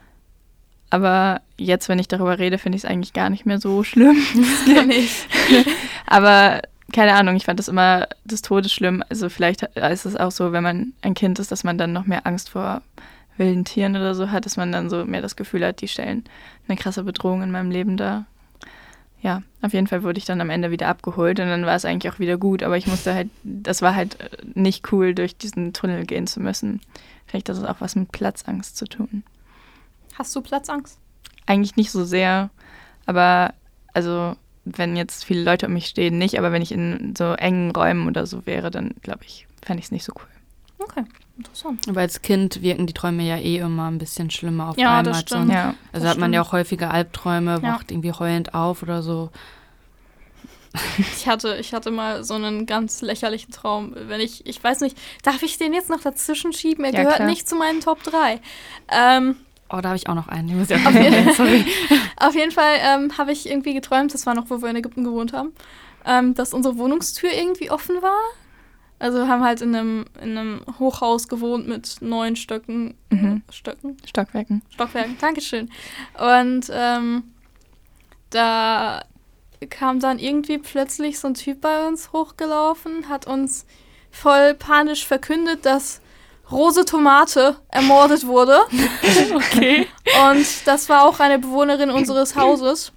Aber jetzt, wenn ich darüber rede, finde ich es eigentlich gar nicht mehr so schlimm. [LAUGHS] Gar [LAUGHS] nicht. Aber keine Ahnung, ich fand das immer des Todes schlimm. Also vielleicht ist es auch so, wenn man ein Kind ist, dass man dann noch mehr Angst vor wilden Tieren oder so hat, dass man dann so mehr das Gefühl hat, die stellen eine krasse Bedrohung in meinem Leben dar. Ja, auf jeden Fall wurde ich dann am Ende wieder abgeholt und dann war es eigentlich auch wieder gut, aber ich musste halt, das war halt äh, nicht cool, durch diesen Tunnel gehen zu müssen. Vielleicht hat das auch was mit Platzangst zu tun. Hast du Platzangst? Eigentlich nicht so sehr, aber also wenn jetzt viele Leute um mich stehen, nicht, aber wenn ich in so engen Räumen oder so wäre, dann glaube ich, fände ich es nicht so cool. Okay, interessant. Aber als Kind wirken die Träume ja eh immer ein bisschen schlimmer auf Ja, einmal. das stimmt. sonst. Ja, Also hat man ja auch häufige Albträume, Ja. wacht irgendwie heulend auf oder so. Ich hatte, ich hatte mal so einen ganz lächerlichen Traum. Wenn ich, ich weiß nicht, darf ich den jetzt noch dazwischen schieben? Er Ja, gehört klar. nicht zu meinen Top 3. Ähm, Oh, da habe ich auch noch einen. Auf jeden- [LAUGHS] Sorry. [LAUGHS] Auf jeden Fall ähm, habe ich irgendwie geträumt, das war noch, wo wir in Ägypten gewohnt haben. ähm, dass unsere Wohnungstür irgendwie offen war. Also wir haben halt in einem, in einem Hochhaus gewohnt mit neun Stöcken. Mhm. Stöcken? Stockwerken. Stockwerken, Dankeschön. Und ähm, da kam dann irgendwie plötzlich so ein Typ bei uns hochgelaufen, hat uns voll panisch verkündet, dass Rose Tomate ermordet wurde. [LAUGHS] Okay. Und das war auch eine Bewohnerin unseres [CLEARS THROAT] Hauses.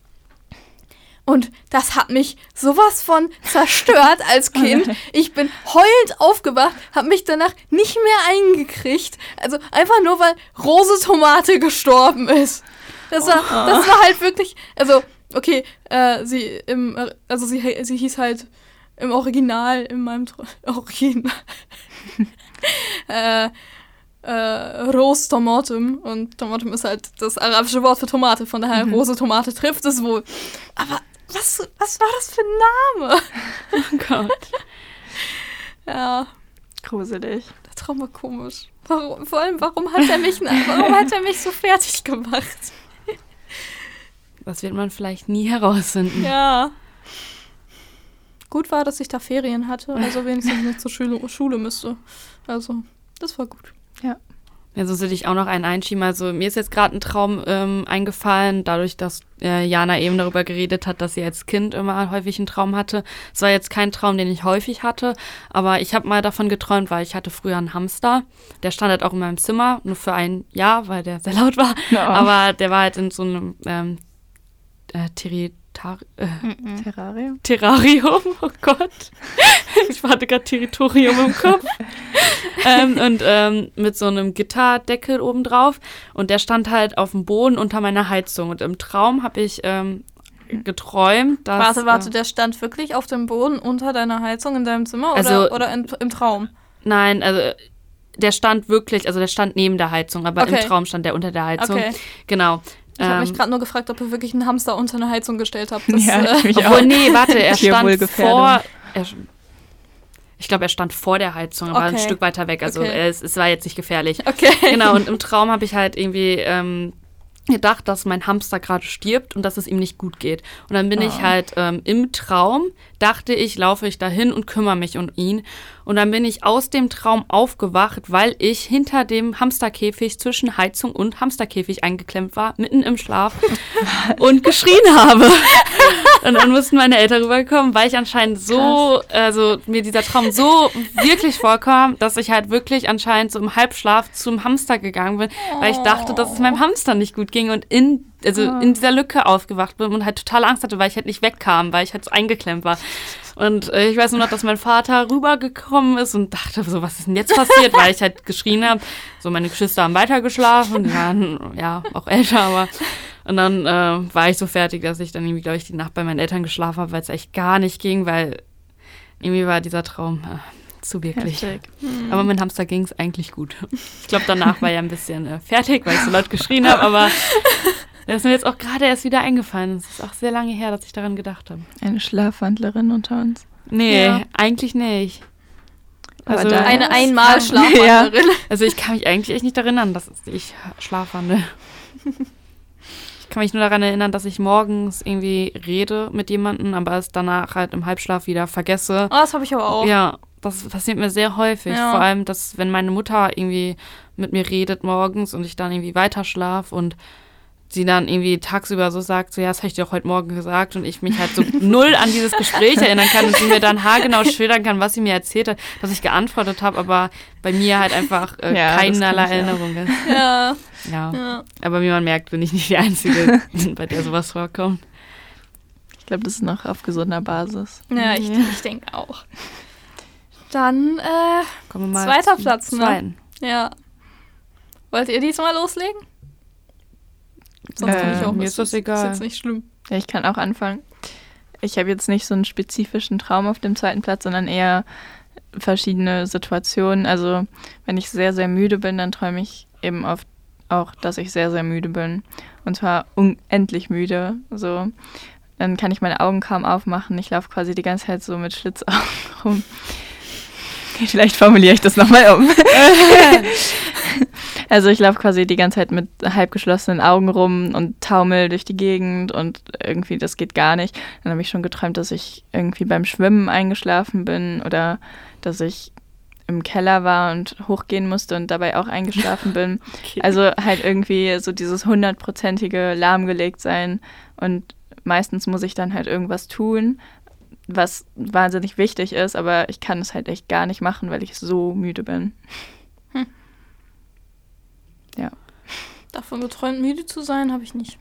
Und das hat mich sowas von zerstört als Kind. Ich bin heulend aufgewacht, habe mich danach nicht mehr eingekriegt. Also einfach nur, weil Rose Tomate gestorben ist. Das war, das war halt wirklich, also okay, äh, sie im, also sie, sie hieß halt im Original, in meinem [LAUGHS] Original, [LAUGHS] äh, äh, Rose Tomatum und Tomatum ist halt das arabische Wort für Tomate, von daher Mhm. Rose Tomate trifft es wohl. Aber was, was war das für ein Name? [LAUGHS] Oh Gott. [LAUGHS] Ja, Gruselig. der Traum war komisch. Warum, vor allem, warum hat er mich, warum hat er mich so fertig gemacht? [LAUGHS] Das wird man vielleicht nie herausfinden. Ja. Gut war, dass ich da Ferien hatte, also wenigstens nicht zur Schule, Schule müsste. Also, das war gut. Ja, sonst würde ich auch noch einen einschieben. Also mir ist jetzt gerade ein Traum ähm, eingefallen, dadurch, dass äh, Jana eben darüber geredet hat, dass sie als Kind immer häufig einen Traum hatte. Es war jetzt kein Traum, den ich häufig hatte, aber ich habe mal davon geträumt, weil ich hatte früher einen Hamster. Der stand halt auch in meinem Zimmer, nur für ein Jahr, weil der sehr laut war. Ja. Aber der war halt in so einem ähm, äh, Territar äh, Terrarium? Terrarium, oh Gott. [LAUGHS] Ich hatte gerade Territorium im Kopf. ähm, und ähm, mit so einem Gitterdeckel obendrauf. Und der stand halt auf dem Boden unter meiner Heizung. Und im Traum habe ich ähm, geträumt, dass. Warte, warte, Äh, der stand wirklich auf dem Boden unter deiner Heizung in deinem Zimmer Also- oder, oder in, im Traum? nein, also der stand wirklich, also der stand neben der Heizung, aber Okay. im Traum stand der unter der Heizung. Okay. Genau. Ich habe mich Ähm, gerade nur gefragt, ob ihr wirklich einen Hamster unter eine Heizung gestellt habt. Das, [LAUGHS] Ja, äh, ich mich Obwohl, auch. nee, warte, er [LAUGHS] stand vor. Er, ich glaube, er stand vor der Heizung, aber ein Okay. Stück weiter weg. Also Okay. es, es war jetzt nicht gefährlich. okay. Genau, und im Traum habe ich halt irgendwie ähm, gedacht, dass mein Hamster gerade stirbt und dass es ihm nicht gut geht. Und dann bin ich Oh. halt ähm, im Traum, dachte ich, laufe ich dahin und kümmere mich um ihn. Und dann bin ich aus dem Traum aufgewacht, weil ich hinter dem Hamsterkäfig zwischen Heizung und Hamsterkäfig eingeklemmt war, mitten im Schlaf [LAUGHS] und geschrien habe. Und dann mussten meine Eltern rüberkommen, weil ich anscheinend so, also mir dieser Traum so wirklich vorkam, dass ich halt wirklich anscheinend so im Halbschlaf zum Hamster gegangen bin, weil ich dachte, dass es meinem Hamster nicht gut ging und in, also in dieser Lücke aufgewacht bin und halt total Angst hatte, weil ich halt nicht wegkam, weil ich halt so eingeklemmt war. Und äh, ich weiß nur noch, dass mein Vater rübergekommen ist und dachte, so, was ist denn jetzt passiert, weil ich halt geschrien habe. So, meine Geschwister haben weitergeschlafen, die waren ja auch älter, aber. Und dann äh, war ich so fertig, dass ich dann irgendwie, glaube ich, die Nacht bei meinen Eltern geschlafen habe, weil es echt gar nicht ging, weil irgendwie war dieser Traum äh, zu wirklich. Heftig. Aber mit Hamster ging es eigentlich gut. Ich glaube, danach war er ein bisschen äh, fertig, weil ich so laut geschrien habe, aber das ist mir jetzt auch gerade erst wieder eingefallen. Es ist auch sehr lange her, dass ich daran gedacht habe. Eine Schlafwandlerin unter uns. Nee, Ja. eigentlich nicht. Aber Also, da- Eine Ja, Einmal-Schlafwanderin. [LAUGHS] also ich kann mich eigentlich echt nicht daran erinnern, dass ich schlafwandel. Ich kann mich nur daran erinnern, dass ich morgens irgendwie rede mit jemandem, aber es danach halt im Halbschlaf wieder vergesse. Oh, das habe ich aber auch. Ja, das passiert mir sehr häufig. Ja. Vor allem, dass wenn meine Mutter irgendwie mit mir redet morgens und ich dann irgendwie weiter schlaf und sie dann irgendwie tagsüber so sagt, so ja, das habe ich dir doch heute Morgen gesagt und ich mich halt so null an dieses Gespräch erinnern kann und sie mir dann haargenau schildern kann, was sie mir erzählt hat, dass ich geantwortet habe, aber bei mir halt einfach äh, Ja, keinerlei. Erinnerung ist. Ja, Ja. ja. aber wie man merkt, bin ich nicht die Einzige, [LAUGHS] bei der sowas vorkommt. Ich glaube, das ist noch auf gesunder Basis. ja ich, Ja. ich denke auch. Dann, äh, Kommen wir mal Zweiter Platz, ne? zweiten. ja. Wollt ihr diesmal loslegen? Sonst kann ich Äh, auch. mir Es ist das Ist egal. jetzt nicht schlimm. Ja, ich kann auch anfangen. Ich habe jetzt nicht so einen spezifischen Traum auf dem zweiten Platz, sondern eher verschiedene Situationen. Also wenn ich sehr, sehr müde bin, dann träume ich eben oft auch, dass ich sehr, sehr müde bin. Und zwar unendlich müde. So. Dann kann ich meine Augen kaum aufmachen. Ich laufe quasi die ganze Zeit so mit Schlitzaugen [LAUGHS] rum. [LAUGHS] Vielleicht formuliere ich das nochmal um. [LAUGHS] Also ich laufe quasi die ganze Zeit mit halb geschlossenen Augen rum und taumel durch die Gegend und irgendwie das geht gar nicht. Dann habe ich schon geträumt, dass ich irgendwie beim Schwimmen eingeschlafen bin oder dass ich im Keller war und hochgehen musste und dabei auch eingeschlafen bin. [LAUGHS] Okay. Also halt irgendwie so dieses hundertprozentige lahmgelegt sein und meistens muss ich dann halt irgendwas tun, was wahnsinnig wichtig ist, aber ich kann es halt echt gar nicht machen, weil ich so müde bin. Hm. Ja. Davon geträumt, müde zu sein, habe ich nicht.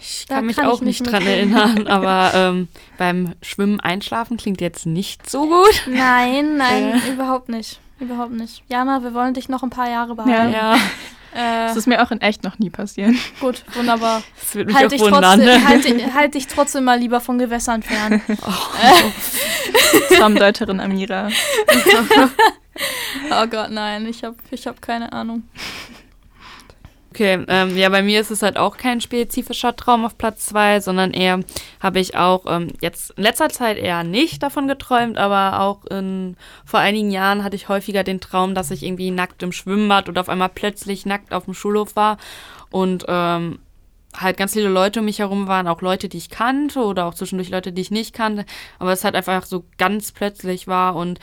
Ich da kann mich kann auch nicht dran erinnern, [LAUGHS] aber ähm, beim Schwimmen einschlafen klingt jetzt nicht so gut. [LAUGHS] Nein, nein, äh. überhaupt nicht. Überhaupt nicht. Jana, wir wollen dich noch ein paar Jahre behalten. Ja. ja. [LAUGHS] Äh, das ist mir auch in echt noch nie passieren. Gut, wunderbar. [LAUGHS] Das würde mich halt auch wundern. Trotzdem, ne? [LAUGHS] halt, halt, dich trotzdem mal lieber von Gewässern fern. [LAUGHS] Oh. Traumdeuterin Amira. oh Gott, nein, ich habe ich hab keine Ahnung. Okay, ähm, ja, bei mir ist es halt auch kein spezifischer Traum auf Platz 2, sondern eher habe ich auch ähm, jetzt in letzter Zeit eher nicht davon geträumt, aber auch in, vor einigen Jahren hatte ich häufiger den Traum, dass ich irgendwie nackt im Schwimmbad oder auf einmal plötzlich nackt auf dem Schulhof war und ähm, halt ganz viele Leute um mich herum waren, auch Leute, die ich kannte oder auch zwischendurch Leute, die ich nicht kannte, aber es halt einfach so ganz plötzlich war und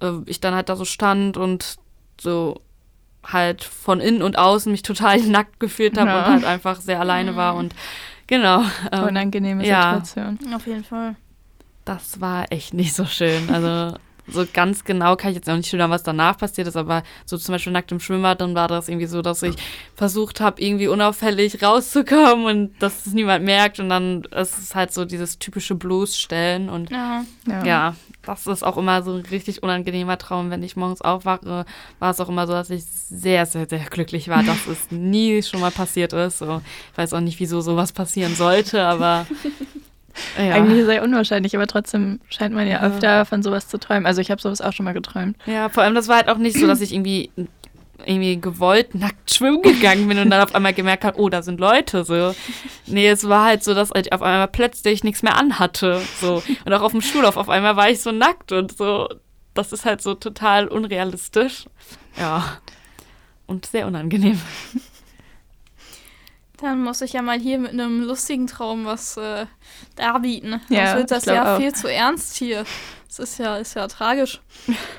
äh, ich dann halt da so stand und so halt von innen und außen mich total [LAUGHS] nackt gefühlt habe ja. und halt einfach sehr alleine war und genau. [LAUGHS] Ähm, Unangenehme Situation. Ja, auf jeden Fall. Das war echt nicht so schön. Also so ganz genau kann ich jetzt auch nicht schildern, was danach passiert ist, aber so zum Beispiel nackt im Schwimmbad, dann war das irgendwie so, dass ich versucht habe, irgendwie unauffällig rauszukommen und dass es niemand merkt und dann ist es halt so dieses typische Bloßstellen und ja. ja. ja das ist auch immer so ein richtig unangenehmer Traum. Wenn ich morgens aufwache, war es auch immer so, dass ich sehr, sehr, sehr glücklich war, dass es [LAUGHS] nie schon mal passiert ist. So, ich weiß auch nicht, wieso sowas passieren sollte, aber. [LAUGHS] Ja. Eigentlich sehr unwahrscheinlich, aber trotzdem scheint man ja öfter von sowas zu träumen. Also ich habe sowas auch schon mal geträumt. Ja, vor allem das war halt auch nicht so, dass ich irgendwie irgendwie gewollt nackt schwimmen gegangen bin und dann auf einmal gemerkt habe, oh, da sind Leute so. Nee, es war halt so, dass ich auf einmal plötzlich nichts mehr anhatte. So. Und auch auf dem Schulhof auf einmal war ich so nackt und so. Das ist halt so total unrealistisch. Ja. Und sehr unangenehm. Dann muss ich ja mal hier mit einem lustigen Traum was äh, darbieten. Ja, Sonst wird das ja auch. viel zu ernst hier. Das ist ja, ist ja tragisch.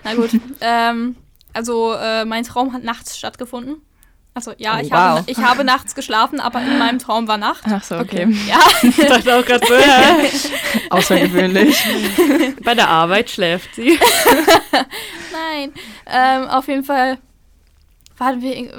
Na gut. [LAUGHS] ähm, also äh, mein Traum hat nachts stattgefunden. Also ja, oh, ich, wow. habe, ich habe nachts geschlafen, aber in meinem Traum war Nacht. Ach so, okay. okay. Ja. [LAUGHS] Ich dachte auch gerade so, ja. [LAUGHS] Außergewöhnlich. [LAUGHS] Bei der Arbeit schläft sie. Nein, ähm, auf jeden Fall war,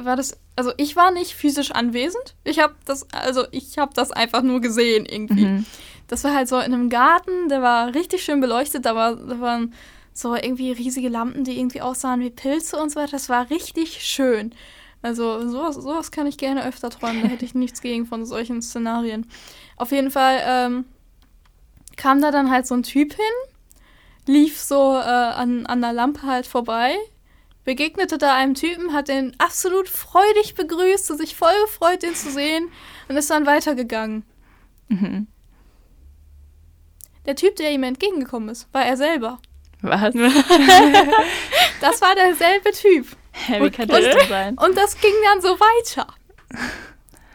war das, also ich war nicht physisch anwesend. Ich habe das, also ich habe das einfach nur gesehen irgendwie. Mhm. Das war halt so in einem Garten, der war richtig schön beleuchtet, da, war, da waren so irgendwie riesige Lampen, die irgendwie aussahen wie Pilze und so weiter. Das war richtig schön. Also sowas, sowas kann ich gerne öfter träumen. Da hätte ich nichts gegen von solchen Szenarien. Auf jeden Fall ähm, kam da dann halt so ein Typ hin, lief so äh, an, an der Lampe halt vorbei, begegnete da einem Typen, hat den absolut freudig begrüßt und sich voll gefreut, den zu sehen und ist dann weitergegangen. Mhm. Der Typ, der ihm entgegengekommen ist, war er selber. Was? [LAUGHS] das war derselbe Typ. Hä, wie kann das denn sein? Und das ging dann so weiter.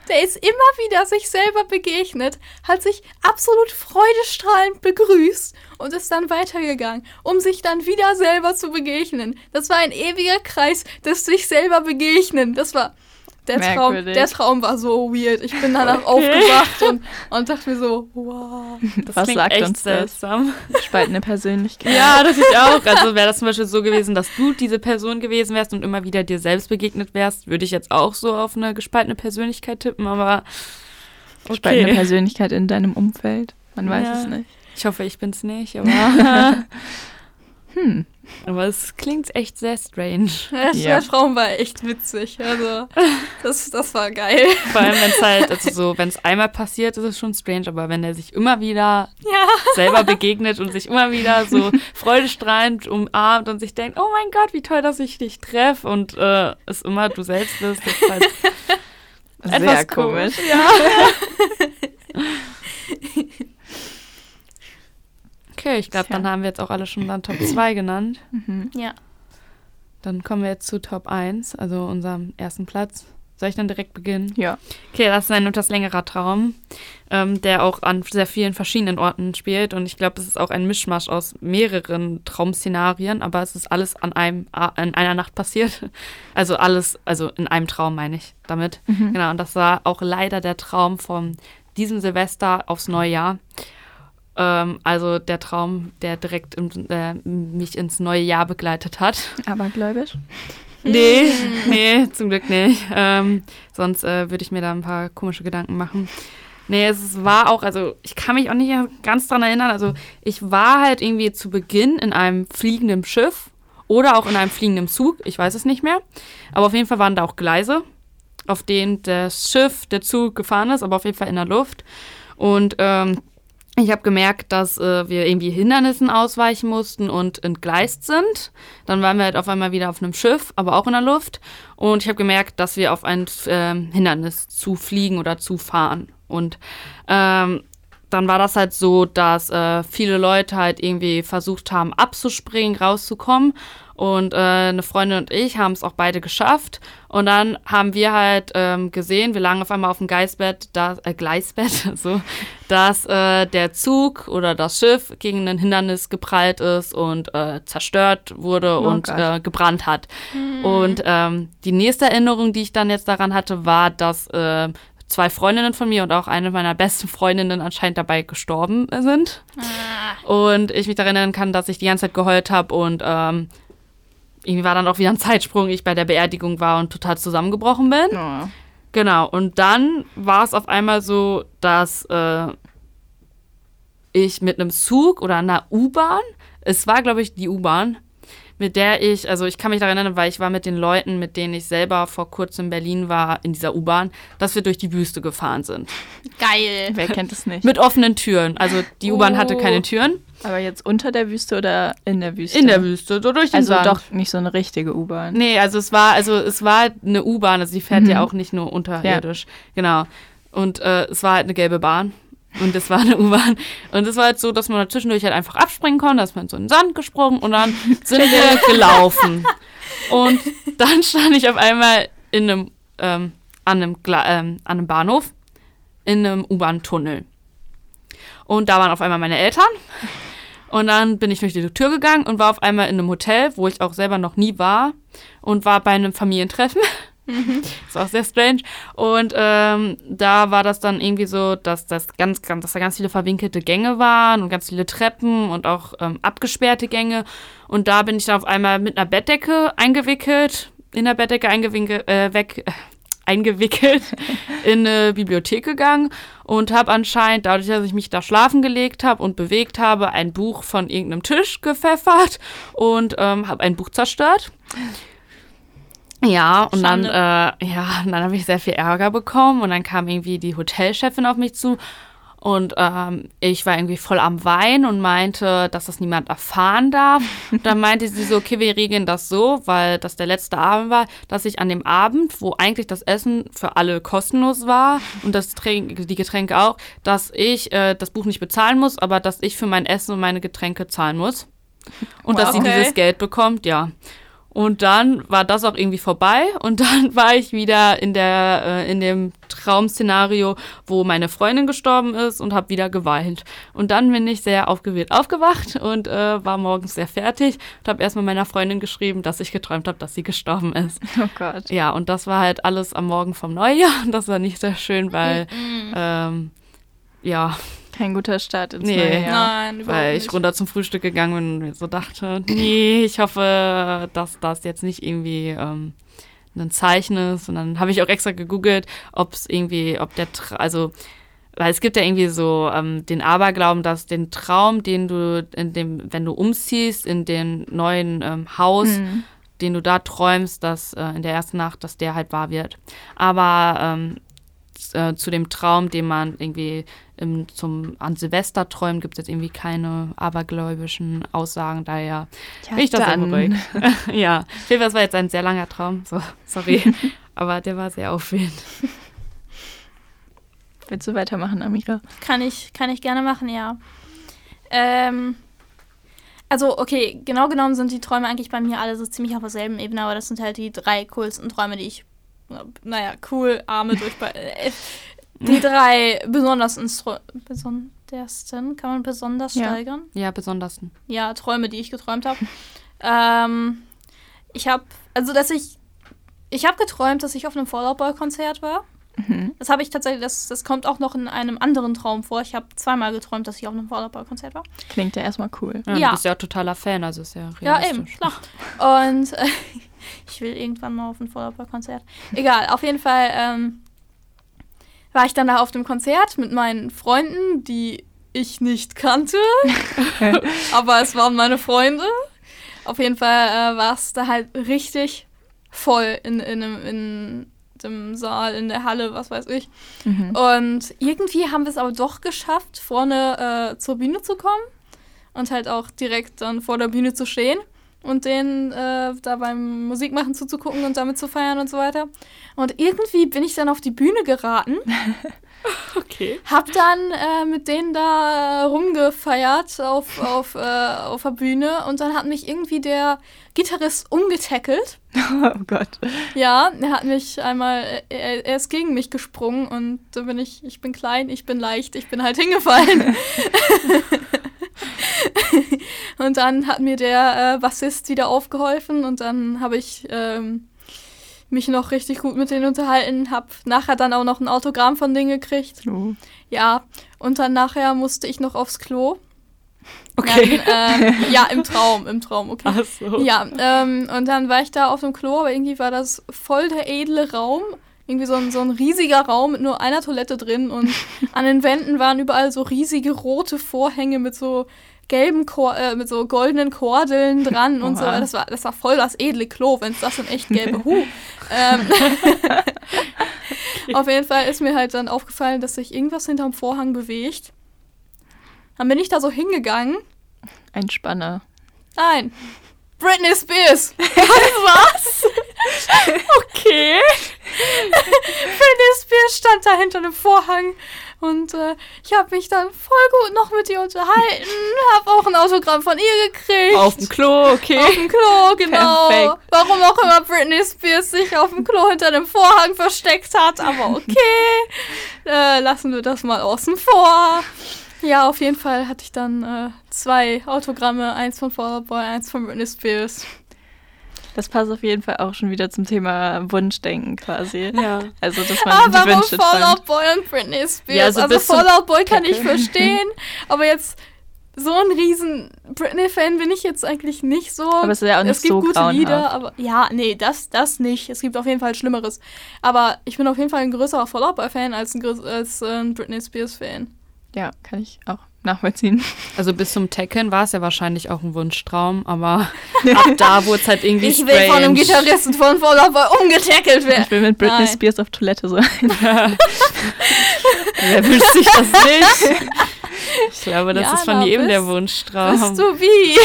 Der ist immer wieder sich selber begegnet, hat sich absolut freudestrahlend begrüßt und ist dann weitergegangen, um sich dann wieder selber zu begegnen. Das war ein ewiger Kreis des sich selber begegnen. Das war der Traum, der Traum war so weird. Ich bin danach okay. aufgewacht und, und dachte mir so, wow. Das Was sagt echt uns seltsam. das? Spaltende Persönlichkeit. Ja, das ich auch. Also wäre das zum Beispiel so gewesen, dass du diese Person gewesen wärst und immer wieder dir selbst begegnet wärst, würde ich jetzt auch so auf eine gespaltene Persönlichkeit tippen, aber okay. Gespaltene Persönlichkeit in deinem Umfeld. Man weiß ja. es nicht. Ich hoffe, ich bin es nicht, aber [LAUGHS] hm. Aber es klingt echt sehr strange. [LAUGHS] Ja, der Traum war echt witzig. Also, das, das war geil. Vor allem, wenn es halt, [LAUGHS] also so, wenn es einmal passiert, ist es schon strange, aber wenn er sich immer wieder ja. selber begegnet und sich immer wieder so freudestrahlend umarmt und sich denkt, oh mein Gott, wie toll, dass ich dich treffe und äh, es immer du selbst bist, das ist halt [LAUGHS] sehr komisch. komisch. Ja. Okay, ich glaube, dann haben wir jetzt auch alle schon dann Top 2 genannt. [CLEARS THROAT] Mhm. Ja. dann kommen wir jetzt zu Top 1, also unserem ersten Platz. Soll ich dann direkt beginnen? Ja. Okay, das ist ein etwas längerer Traum, ähm, der auch an sehr vielen verschiedenen Orten spielt. Und ich glaube, es ist auch ein Mischmasch aus mehreren Traumszenarien, aber es ist alles an einem, in einer Nacht passiert. [LAUGHS] Also alles, also in einem Traum meine ich damit. Mhm. Genau, und das war auch leider der Traum von diesem Silvester aufs neue Jahr. Ähm, also der Traum, der direkt im, äh, mich ins neue Jahr begleitet hat. Abergläubisch? Nee, nee, zum Glück nicht. Ähm, sonst äh, würde ich mir da ein paar komische Gedanken machen. Nee, es war auch, also ich kann mich auch nicht ganz dran erinnern. Also ich war halt irgendwie zu Beginn in einem fliegenden Schiff oder auch in einem fliegenden Zug, ich weiß es nicht mehr. Aber auf jeden Fall waren da auch Gleise, auf denen das Schiff, der Zug gefahren ist, aber auf jeden Fall in der Luft. Und ähm, ich habe gemerkt, dass äh, wir irgendwie Hindernissen ausweichen mussten und entgleist sind. Dann waren wir halt auf einmal wieder auf einem Schiff, aber auch in der Luft. Und ich habe gemerkt, dass wir auf ein äh, Hindernis zufliegen oder zufahren. Und ähm, dann war das halt so, dass äh, viele Leute halt irgendwie versucht haben, abzuspringen, rauszukommen. Und äh, eine Freundin und ich haben es auch beide geschafft. Und dann haben wir halt ähm, gesehen, wir lagen auf einmal auf dem Gleisbett, da, äh, Gleisbett, [LAUGHS] so, dass äh, der Zug oder das Schiff gegen ein Hindernis geprallt ist und äh, zerstört wurde Oh und Gott. äh, gebrannt hat. Und ähm, die nächste Erinnerung, die ich dann jetzt daran hatte, war, dass äh, zwei Freundinnen von mir und auch eine meiner besten Freundinnen anscheinend dabei gestorben sind. Und ich mich daran erinnern kann, dass ich die ganze Zeit geheult habe und ähm, irgendwie war dann auch wieder ein Zeitsprung, ich bei der Beerdigung war und total zusammengebrochen bin. Oh. Genau, und dann war es auf einmal so, dass äh, ich mit einem Zug oder einer U-Bahn, es war, glaube ich, die U-Bahn, mit der ich, also ich kann mich daran erinnern, weil ich war mit den Leuten, mit denen ich selber vor kurzem in Berlin war, in dieser U-Bahn, dass wir durch die Wüste gefahren sind. Geil. Wer kennt es nicht? Mit offenen Türen. Also die U-Bahn hatte Oh. keine Türen. Aber jetzt unter der Wüste oder in der Wüste? In der Wüste, so durch den Also Sand. doch nicht so eine richtige U-Bahn. Nee, also es war, also es war eine U-Bahn, also die fährt Mhm. ja auch nicht nur unterirdisch. Genau. Und äh, es war halt eine gelbe Bahn. Und es war [LAUGHS] eine U-Bahn. Und es war halt so, dass man halt zwischendurch halt einfach abspringen konnte, dass man so in den Sand gesprungen und dann sind wir [LAUGHS] gelaufen. Und dann stand ich auf einmal in einem, ähm, an, einem Gla ähm, an einem Bahnhof in einem U-Bahn-Tunnel. Und da waren auf einmal meine Eltern. Und dann bin ich durch die Tür gegangen und war auf einmal in einem Hotel, wo ich auch selber noch nie war und war bei einem Familientreffen. [LAUGHS] das war auch sehr strange. Und ähm, da war das dann irgendwie so, dass, das ganz, ganz, dass da ganz viele verwinkelte Gänge waren und ganz viele Treppen und auch ähm, abgesperrte Gänge. Und da bin ich dann auf einmal mit einer Bettdecke eingewickelt, in der Bettdecke eingewinkelt, äh, weg, äh, [LAUGHS] eingewickelt [LAUGHS] in eine Bibliothek gegangen und habe anscheinend, dadurch, dass ich mich da schlafen gelegt habe und bewegt habe, ein Buch von irgendeinem Tisch gepfeffert und ähm, habe ein Buch zerstört. Ja, und dann, Schande. äh, ja, und [LAUGHS] dann habe ich sehr viel Ärger bekommen und dann kam irgendwie die Hotelchefin auf mich zu und ähm, ich war irgendwie voll am Weinen und meinte, dass das niemand erfahren darf. Und [LAUGHS] dann meinte sie so, okay, wir regeln das so, weil das der letzte Abend war, dass ich an dem Abend, wo eigentlich das Essen für alle kostenlos war und das Tränk, die Getränke auch, dass ich äh, das Buch nicht bezahlen muss, aber dass ich für mein Essen und meine Getränke zahlen muss. Und dass sie Okay. dieses Geld bekommt, ja. Und dann war das auch irgendwie vorbei und dann [LAUGHS] war ich wieder in der äh, in dem Traum-Szenario, wo meine Freundin gestorben ist und habe wieder geweint. Und dann bin ich sehr aufgewühlt aufgewacht und äh, war morgens sehr fertig und habe erstmal meiner Freundin geschrieben, dass ich geträumt habe, dass sie gestorben ist. [LAUGHS] Oh Gott. Ja, und das war halt alles am Morgen vom Neujahr und [LAUGHS] das war nicht sehr schön, weil ähm, ja, Kein guter Start ins Nee. neue Jahr. Nein, weil ich nicht. runter zum Frühstück gegangen bin und mir so dachte, [LAUGHS] nee, ich hoffe, dass das jetzt nicht irgendwie ähm, ein Zeichen ist. Und dann habe ich auch extra gegoogelt, ob es irgendwie, ob der, Tra also, weil es gibt ja irgendwie so ähm, den Aberglauben, dass den Traum, den du in dem, wenn du umziehst in den neuen ähm, Haus, Mhm. den du da träumst, dass äh, in der ersten Nacht, dass der halt wahr wird. Aber ähm, äh, zu dem Traum, den man irgendwie im, zum, an Silvester träumt, gibt es jetzt irgendwie keine abergläubischen Aussagen. Daher Ja, bin ich das dann. beruhigt. [LAUGHS] [LAUGHS] ja, auf jeden Fall, das war jetzt ein sehr langer Traum. So, sorry. [LAUGHS] Aber der war sehr aufwühlend. Willst du weitermachen, Amira? Kann ich, kann ich gerne machen, ja. Ähm, Also, okay, genau genommen sind die Träume eigentlich bei mir alle so ziemlich auf derselben Ebene, aber das sind halt die drei coolsten Träume, die ich. Naja, cool, Arme durch. [LAUGHS] Äh, die drei besondersten, besondersten, kann man besonders Ja. steigern? Ja, besondersten. Ja, Träume, die ich geträumt habe. ähm, ich habe, also dass ich, ich habe geträumt, dass ich auf einem Fallout Boy Konzert war. Mhm. Das habe ich tatsächlich, das, das kommt auch noch in einem anderen Traum vor. Ich habe zweimal geträumt, dass ich auf einem Fallout Boy Konzert war. Klingt ja erstmal cool. Ja, Ja. Du bist ja totaler Fan, also ist ja Ja, realistisch. eben, klar. Und äh, ich will irgendwann mal auf ein Fallout Boy Konzert. Egal, auf jeden Fall ähm, war ich dann da auf dem Konzert mit meinen Freunden, die ich nicht kannte. [LAUGHS] aber es waren meine Freunde. Auf jeden Fall äh, war es da halt richtig voll in, in, einem- in dem Saal, in der Halle, was weiß ich. Mhm. Und irgendwie haben wir es aber doch geschafft, vorne äh, zur Bühne zu kommen und halt auch direkt dann vor der Bühne zu stehen und denen äh, da beim Musikmachen zuzugucken und damit zu feiern und so weiter. Und irgendwie bin ich dann auf die Bühne geraten, [LAUGHS] Okay. hab dann äh, mit denen da rumgefeiert auf, auf, äh, auf der Bühne und dann hat mich irgendwie der Gitarrist umgetackelt. Oh Gott. Ja, er hat mich einmal, er, er ist gegen mich gesprungen und da bin ich, ich bin klein, ich bin leicht, ich bin halt hingefallen. [LAUGHS] und dann hat mir der äh, Bassist wieder aufgeholfen und dann habe ich ähm, mich noch richtig gut mit denen unterhalten, habe nachher dann auch noch ein Autogramm von denen gekriegt. Oh. Ja, und dann nachher musste ich noch aufs Klo. Okay. Dann, ähm, ja, im Traum, im Traum, okay. Ach so. Ja, ähm, und dann war ich da auf dem Klo, aber irgendwie war das voll der edle Raum. Irgendwie so ein, so ein riesiger Raum mit nur einer Toilette drin und an den Wänden waren überall so riesige rote Vorhänge mit so gelben, Kor äh, mit so goldenen Kordeln dran und so. Oha. Das war, das war voll das edle Klo, wenn es das in echt gäbe. Huh. [LAUGHS] ähm, [LAUGHS] Auf jeden Fall ist mir halt dann aufgefallen, dass sich irgendwas hinterm Vorhang bewegt. Dann bin ich da so hingegangen. Ein Spanner. Nein. Britney Spears. Was? [LAUGHS] Okay. Britney Spears stand da hinter dem Vorhang und äh, ich habe mich dann voll gut noch mit ihr unterhalten, [LAUGHS] habe auch ein Autogramm von ihr gekriegt. Auf dem Klo, okay. Auf dem Klo, [LAUGHS] genau. Perfekt. Warum auch immer Britney Spears sich auf dem Klo hinter dem Vorhang versteckt hat, aber okay. [LAUGHS] äh, lassen wir das mal außen vor. Ja, auf jeden Fall hatte ich dann äh, zwei Autogramme, eins von Fall Out Boy, eins von Britney Spears. Das passt auf jeden Fall auch schon wieder zum Thema Wunschdenken quasi. Ja. Also, dass man Ah, die warum Wünsche Fall. Out Boy und Britney Spears? Ja, also also bis zum Fall Out Boy kann [LAUGHS] ich verstehen, aber jetzt so ein riesen Britney-Fan bin ich jetzt eigentlich nicht so. Aber es ist ja auch nicht es gibt so gute grauenhaft. Lieder, aber ja, nee, das, das nicht. Es gibt auf jeden Fall Schlimmeres. Aber ich bin auf jeden Fall ein größerer Fall Out Boy-Fan als ein, als, ein Britney Spears-Fan. Ja, kann ich auch nachvollziehen. Also bis zum Tekken war es ja wahrscheinlich auch ein Wunschtraum, aber [LAUGHS] ab da wurde es halt irgendwie Ich will von einem strange. Gitarristen von Fall Out Boy umgetackelt werden. Ich will mit Britney Nein. Spears auf Toilette sein. [LAUGHS] Wer wünscht sich das nicht? Ich glaube, das Ja, ist von jedem der bist- Wunschtraum. Bist du wie?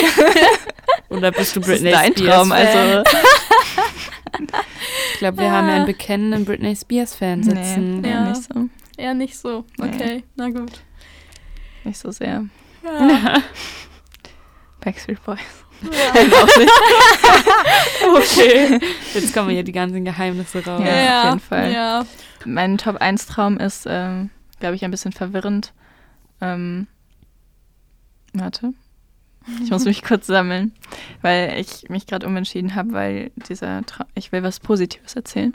[LAUGHS] Oder bist du Das ist Britney dein Spears Traum, Fan? also. Ich glaube, wir haben ja einen bekennenden Britney Spears Fan sitzen. Nee, Ja. ja. nicht so. Eher nicht so. Okay, na gut. Nicht so sehr. Ja. [LAUGHS] Backstreet Boys. Ja. [LAUGHS] [LAUGHS] Okay. Jetzt kommen hier die ganzen Geheimnisse raus. Ja. auf jeden Fall. Ja. Mein Top 1 Traum ist, ähm, glaube ich, ein bisschen verwirrend. Ähm, warte. Ich muss mich kurz sammeln, weil ich mich gerade umentschieden habe, weil dieser Traum, ich will was Positives erzählen.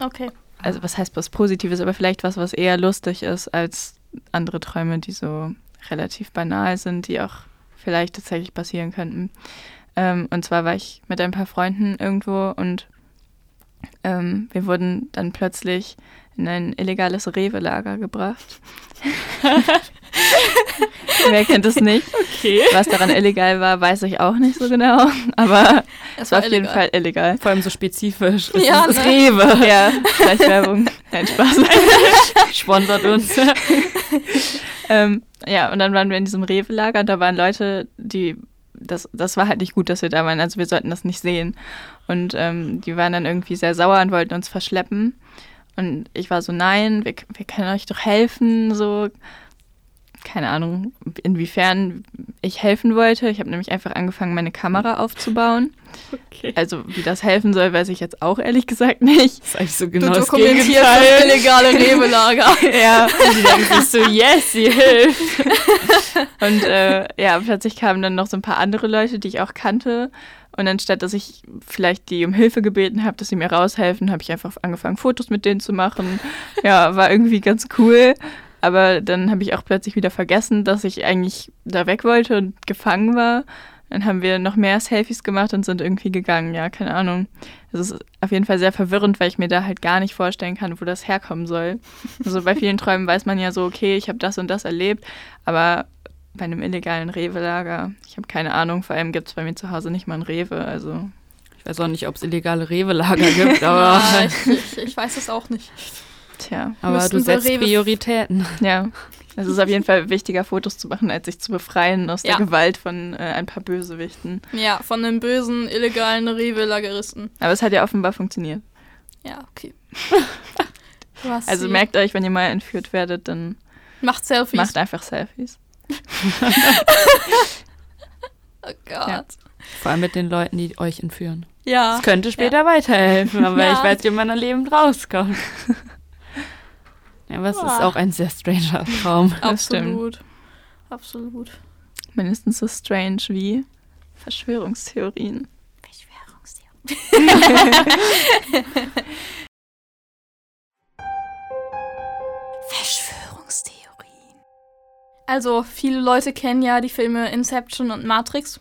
Okay. Also was heißt was Positives, aber vielleicht was, was eher lustig ist als andere Träume, die so relativ banal sind, die auch vielleicht tatsächlich passieren könnten. Ähm, und zwar war ich mit ein paar Freunden irgendwo und ähm, wir wurden dann plötzlich in ein illegales Rewe-Lager gebracht. [LAUGHS] [LAUGHS] Wer kennt es nicht? Okay. Was daran illegal war, weiß ich auch nicht so genau, aber es war auf jeden. Fall illegal. Vor allem so spezifisch. Es Ja, ist ne? Rewe. [LAUGHS] Ja, vielleicht Werbung. Nein, Spaß. [LAUGHS] Sponsert uns. ähm, ja, und dann waren wir in diesem Rewe-Lager und da waren Leute, die, das, das war halt nicht gut, dass wir da waren, also wir sollten das nicht sehen. Und ähm, die waren dann irgendwie sehr sauer und wollten uns verschleppen. Und ich war so, nein, wir, wir können euch doch helfen, so keine Ahnung, inwiefern ich helfen wollte. Ich habe nämlich einfach angefangen, meine Kamera aufzubauen. Okay. Also wie das helfen soll, weiß ich jetzt auch ehrlich gesagt nicht. Das ist eigentlich so Du genau das dokumentierst das illegale Rebelager. [LAUGHS] Ja. [LAUGHS] Und die denken sich so, yes, sie hilft. [LAUGHS] Und äh, ja, plötzlich kamen dann noch so ein paar andere Leute, die ich auch kannte. Und anstatt, dass ich vielleicht die um Hilfe gebeten habe, dass sie mir raushelfen, habe ich einfach angefangen, Fotos mit denen zu machen. Ja, war irgendwie ganz cool. Aber dann habe ich auch plötzlich wieder vergessen, dass ich eigentlich da weg wollte und gefangen war. Dann haben wir noch mehr Selfies gemacht und sind irgendwie gegangen. Ja, keine Ahnung. Es ist auf jeden Fall sehr verwirrend, weil ich mir da halt gar nicht vorstellen kann, wo das herkommen soll. Also bei vielen Träumen weiß man ja so, okay, ich habe das und das erlebt, aber bei einem illegalen Rewe-Lager, ich habe keine Ahnung, vor allem gibt es bei mir zu Hause nicht mal ein Rewe, also Ich weiß auch nicht, ob es illegale Rewe-Lager gibt, aber, [LAUGHS] Ja, ich, ich, ich weiß es auch nicht. Tja, aber Müssten du wir setzt Rewe- Prioritäten. ja. Es ist auf jeden Fall wichtiger, Fotos zu machen, als sich zu befreien aus Ja. der Gewalt von äh, ein paar Bösewichten. Ja, von den bösen, illegalen Rewe-Lageristen. Aber es hat ja offenbar funktioniert. Ja, okay. [LAUGHS] Also sie. merkt euch, wenn ihr mal entführt werdet, dann Macht Selfies. macht einfach Selfies. [LAUGHS] oh Gott. Ja. Vor allem mit den Leuten, die euch entführen. Ja. Das könnte später weiterhelfen, aber [LAUGHS] Ja. ich weiß ob man da lebend rauskommt. Ja, aber es ist auch ein sehr stranger Traum. [LAUGHS] Das stimmt. Absolut. Absolut. Mindestens so strange wie Verschwörungstheorien. Verschwörungstheorien. Also, viele Leute kennen ja die Filme Inception und Matrix.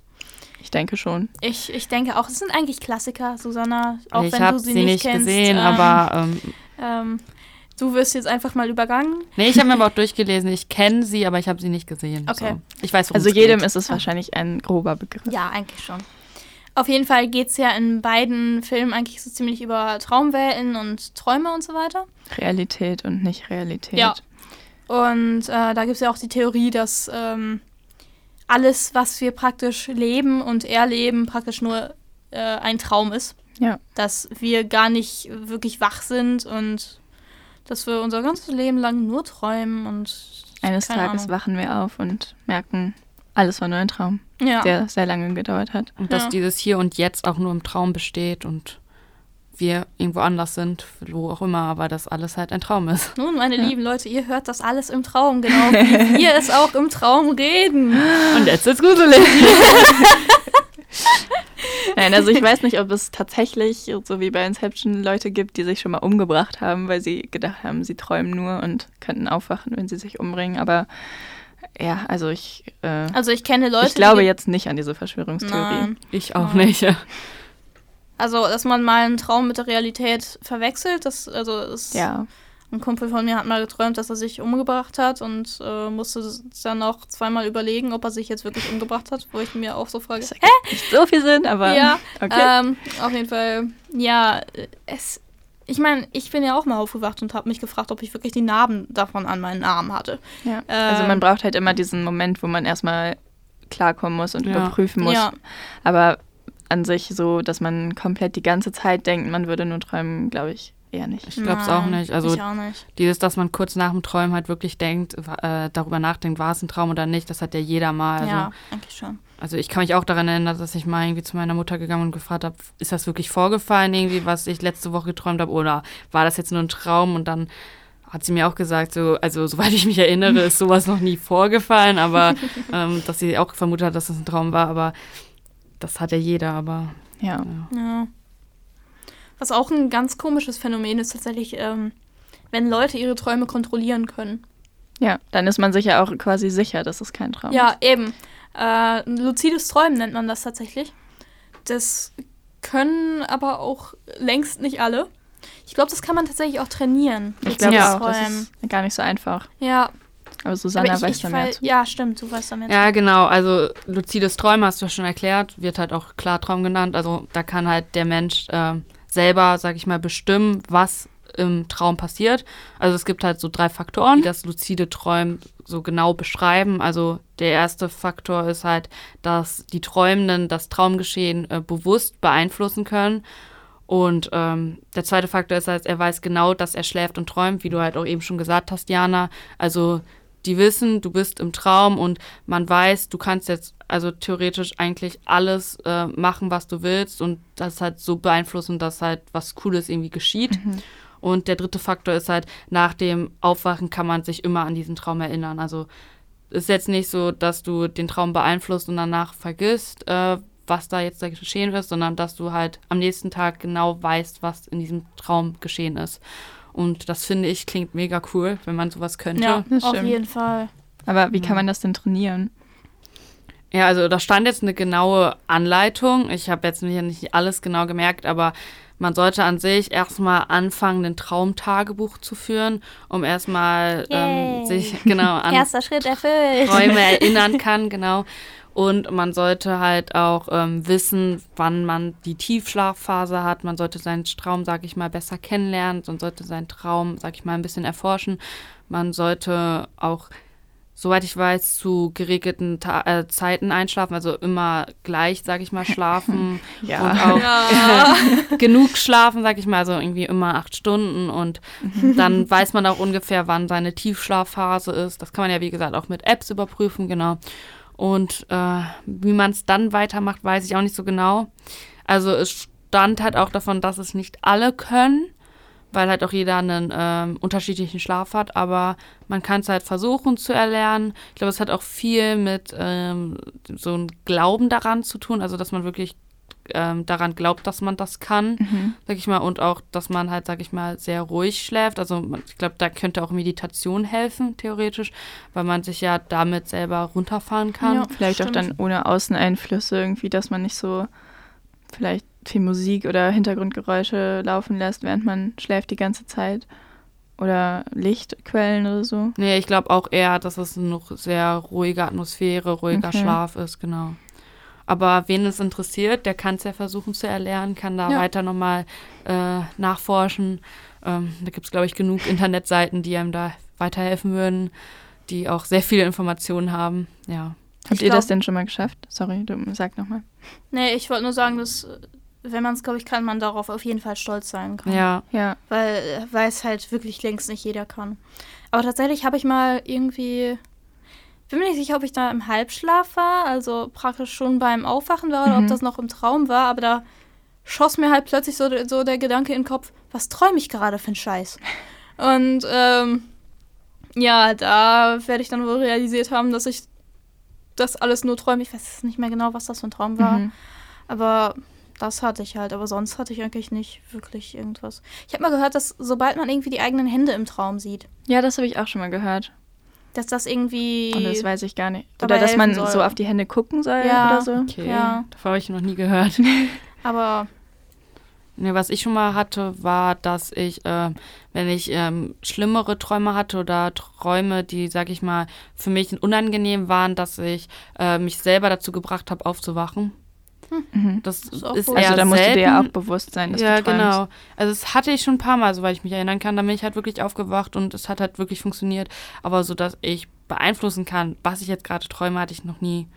Ich denke schon. Ich, ich denke auch, es sind eigentlich Klassiker, Susanna. Auch ich wenn habe du sie, sie, nicht kennst. gesehen, ähm, aber ähm, Ähm, du wirst jetzt einfach mal übergangen. nee, ich habe mir aber [LAUGHS] auch durchgelesen. Ich kenne sie, aber ich habe sie nicht gesehen. Okay. So. Ich weiß, worum Also jedem geht. ist es wahrscheinlich ein grober Begriff. Ja, eigentlich schon. Auf jeden Fall geht es ja in beiden Filmen eigentlich so ziemlich über Traumwelten und Träume und so weiter. Realität und nicht Realität. Ja. Und äh, da gibt es ja auch die Theorie, dass ähm, alles, was wir praktisch leben und erleben, praktisch nur äh, ein Traum ist. Ja. Dass wir gar nicht wirklich wach sind und dass wir unser ganzes Leben lang nur träumen und Eines keine Tages Ahnung. wachen wir auf und merken, alles war nur ein Traum, ja. der sehr lange gedauert hat. Und dass Ja. dieses Hier und Jetzt auch nur im Traum besteht und wir irgendwo anders sind, wo auch immer, aber dass alles halt ein Traum ist. Nun, meine lieben Leute, ihr hört das alles im Traum, genau wie [LAUGHS] wir es auch im Traum reden. Und jetzt ist gruselig. [LAUGHS] Nein, also ich weiß nicht, ob es tatsächlich, so wie bei Inception, Leute gibt, die sich schon mal umgebracht haben, weil sie gedacht haben, sie träumen nur und könnten aufwachen, wenn sie sich umbringen. Aber ja, also ich, äh, Also ich kenne Leute, ich glaube die jetzt nicht an diese Verschwörungstheorie. Nein. Ich auch Nein. nicht. Also, dass man mal einen Traum mit der Realität verwechselt, das, also das, Ja, ein Kumpel von mir hat mal geträumt, dass er sich umgebracht hat und äh, musste dann auch zweimal überlegen, ob er sich jetzt wirklich umgebracht hat, wo ich mir auch so frage. das ergibt nicht so viel Sinn, aber Ja, okay. ähm, auf jeden Fall, ja, es, ich meine, ich bin ja auch mal aufgewacht und habe mich gefragt, ob ich wirklich die Narben davon an meinen Armen hatte. ja. Also ähm, man braucht halt immer diesen Moment, wo man erstmal klarkommen muss und Ja. überprüfen muss. Ja. Aber an sich so, dass man komplett die ganze Zeit denkt, man würde nur träumen, glaube ich eher nicht. Ich glaube es auch nicht. Also ich auch nicht. dieses, dass man kurz nach dem Träumen halt wirklich denkt, äh, darüber nachdenkt, war es ein Traum oder nicht, das hat ja jeder mal. Also, ja, eigentlich schon. also ich kann mich auch daran erinnern, dass ich mal irgendwie zu meiner Mutter gegangen und gefragt habe, ist das wirklich vorgefallen, irgendwie, was ich letzte Woche geträumt habe, oder war das jetzt nur ein Traum? Und dann hat sie mir auch gesagt, so, also soweit ich mich erinnere, ist sowas noch nie vorgefallen, aber [LAUGHS] ähm, dass sie auch vermutet hat, dass das ein Traum war, aber das hat ja jeder, aber Ja. ja. Ja. Was auch ein ganz komisches Phänomen ist tatsächlich, ähm, wenn Leute ihre Träume kontrollieren können. Ja, dann ist man sich ja auch quasi sicher, dass es kein Traum Ja, ist. eben. Äh, ein luzides Träumen nennt man das tatsächlich. Das können aber auch längst nicht alle. Ich glaube, das kann man tatsächlich auch trainieren. Ich luzides glaube Ja. das Träumen. ist gar nicht so einfach. Ja, Aber Susanna aber ich, weiß ich da mehr fall- zu. Ja, stimmt, du weißt da mehr Ja, genau. Also luzides Träumen hast du ja schon erklärt, wird halt auch Klartraum genannt. Also da kann halt der Mensch äh, selber, sag ich mal, bestimmen, was im Traum passiert. Also es gibt halt so drei Faktoren, die das luzide Träumen so genau beschreiben. Also der erste Faktor ist halt, dass die Träumenden das Traumgeschehen äh, bewusst beeinflussen können. Und ähm, der zweite Faktor ist halt, er weiß genau, dass er schläft und träumt, wie du halt auch eben schon gesagt hast, Jana. Also die wissen, du bist im Traum und man weiß, du kannst jetzt also theoretisch eigentlich alles äh, machen, was du willst und das halt so beeinflussen, dass halt was Cooles irgendwie geschieht. Mhm. Und der dritte Faktor ist halt, nach dem Aufwachen kann man sich immer an diesen Traum erinnern. Also ist jetzt nicht so, dass du den Traum beeinflusst und danach vergisst, äh, was da jetzt da geschehen ist, sondern dass du halt am nächsten Tag genau weißt, was in diesem Traum geschehen ist. Und das finde ich klingt mega cool, wenn man sowas könnte. Ja, das auf jeden Fall. Aber wie kann man das denn trainieren? Ja, also da stand jetzt eine genaue Anleitung. Ich habe jetzt hier nicht alles genau gemerkt, aber man sollte an sich erstmal anfangen, ein Traumtagebuch zu führen, um erstmal ähm, sich genau an Erster Schritt erfüllt. Träume [LAUGHS] erinnern kann, genau. Und man sollte halt auch ähm, wissen, wann man die Tiefschlafphase hat. Man sollte seinen Traum, sag ich mal, besser kennenlernen. Man sollte seinen Traum, sag ich mal, ein bisschen erforschen. Man sollte auch, soweit ich weiß, zu geregelten Ta äh, Zeiten einschlafen. Also immer gleich, sag ich mal, schlafen. [LAUGHS] Ja. Und auch Ja. [LAUGHS] genug schlafen, sag ich mal, also irgendwie immer acht Stunden und dann [LAUGHS] weiß man auch ungefähr, wann seine Tiefschlafphase ist. Das kann man ja, wie gesagt, auch mit Apps überprüfen, genau. Und äh, wie man es dann weitermacht, weiß ich auch nicht so genau. Also es stand halt auch davon, dass es nicht alle können, weil halt auch jeder einen ähm, unterschiedlichen Schlaf hat, aber man kann es halt versuchen zu erlernen. Ich glaube, es hat auch viel mit ähm, so einem Glauben daran zu tun, also dass man wirklich ähm, daran glaubt, dass man das kann, Mhm. sag ich mal, und auch, dass man halt, sag ich mal, sehr ruhig schläft. Also man- ich glaube, da könnte auch Meditation helfen, theoretisch, weil man sich ja damit selber runterfahren kann. Ja. Vielleicht auch Stimmt. dann ohne Außeneinflüsse irgendwie, dass man nicht so vielleicht viel Musik oder Hintergrundgeräusche laufen lässt, während man schläft die ganze Zeit. Oder Lichtquellen oder so. Nee, ich glaube auch eher, dass es eine sehr ruhige Atmosphäre, ruhiger Okay. Schlaf ist, genau. Aber wen es interessiert, der kann es ja versuchen zu erlernen, kann da Ja. weiter nochmal äh, nachforschen. Ähm, da gibt es, glaube ich, genug Internetseiten, die einem da weiterhelfen würden, die auch sehr viele Informationen haben. Ja. Habt Ich ihr das glaub- denn schon mal geschafft? Sorry, du sag nochmal. Nee, ich wollte nur sagen, dass, äh, wenn man es, glaube ich, kann, man darauf auf jeden Fall stolz sein kann. Ja. Ja. Weil, äh, weil es halt wirklich längst nicht jeder kann. Aber tatsächlich habe ich mal irgendwie. Bin mir nicht sicher, ob ich da im Halbschlaf war, also praktisch schon beim Aufwachen war oder Mhm. ob das noch im Traum war, aber da schoss mir halt plötzlich so, so der Gedanke in den Kopf, was träume ich gerade für einen Scheiß? Und ähm, ja, da werde ich dann wohl realisiert haben, dass ich das alles nur träume. Ich weiß nicht mehr genau, was das für ein Traum war. Mhm. Aber das hatte ich halt. Aber sonst hatte ich eigentlich nicht wirklich irgendwas. Ich habe mal gehört, dass sobald man irgendwie die eigenen Hände im Traum sieht, Ja, das habe ich auch schon mal gehört. Dass das irgendwie. Und das weiß ich gar nicht. Oder dass man soll. so auf die Hände gucken soll Ja. oder so. Okay. Ja. Davon habe ich noch nie gehört. [LAUGHS] aber Ne, was ich schon mal hatte, war, dass ich, äh, wenn ich ähm, schlimmere Träume hatte oder Träume, die, sag ich mal, für mich unangenehm waren, dass ich äh, mich selber dazu gebracht habe, aufzuwachen. Mhm. Das ist ist, auch gut. Also da musst du dir ja auch bewusst sein, dass ja, du träumst. genau. Also das hatte ich schon ein paar Mal, soweit ich mich erinnern kann. Da bin ich halt wirklich aufgewacht und es hat halt wirklich funktioniert. Aber so, dass ich beeinflussen kann, was ich jetzt gerade träume, hatte ich noch nie.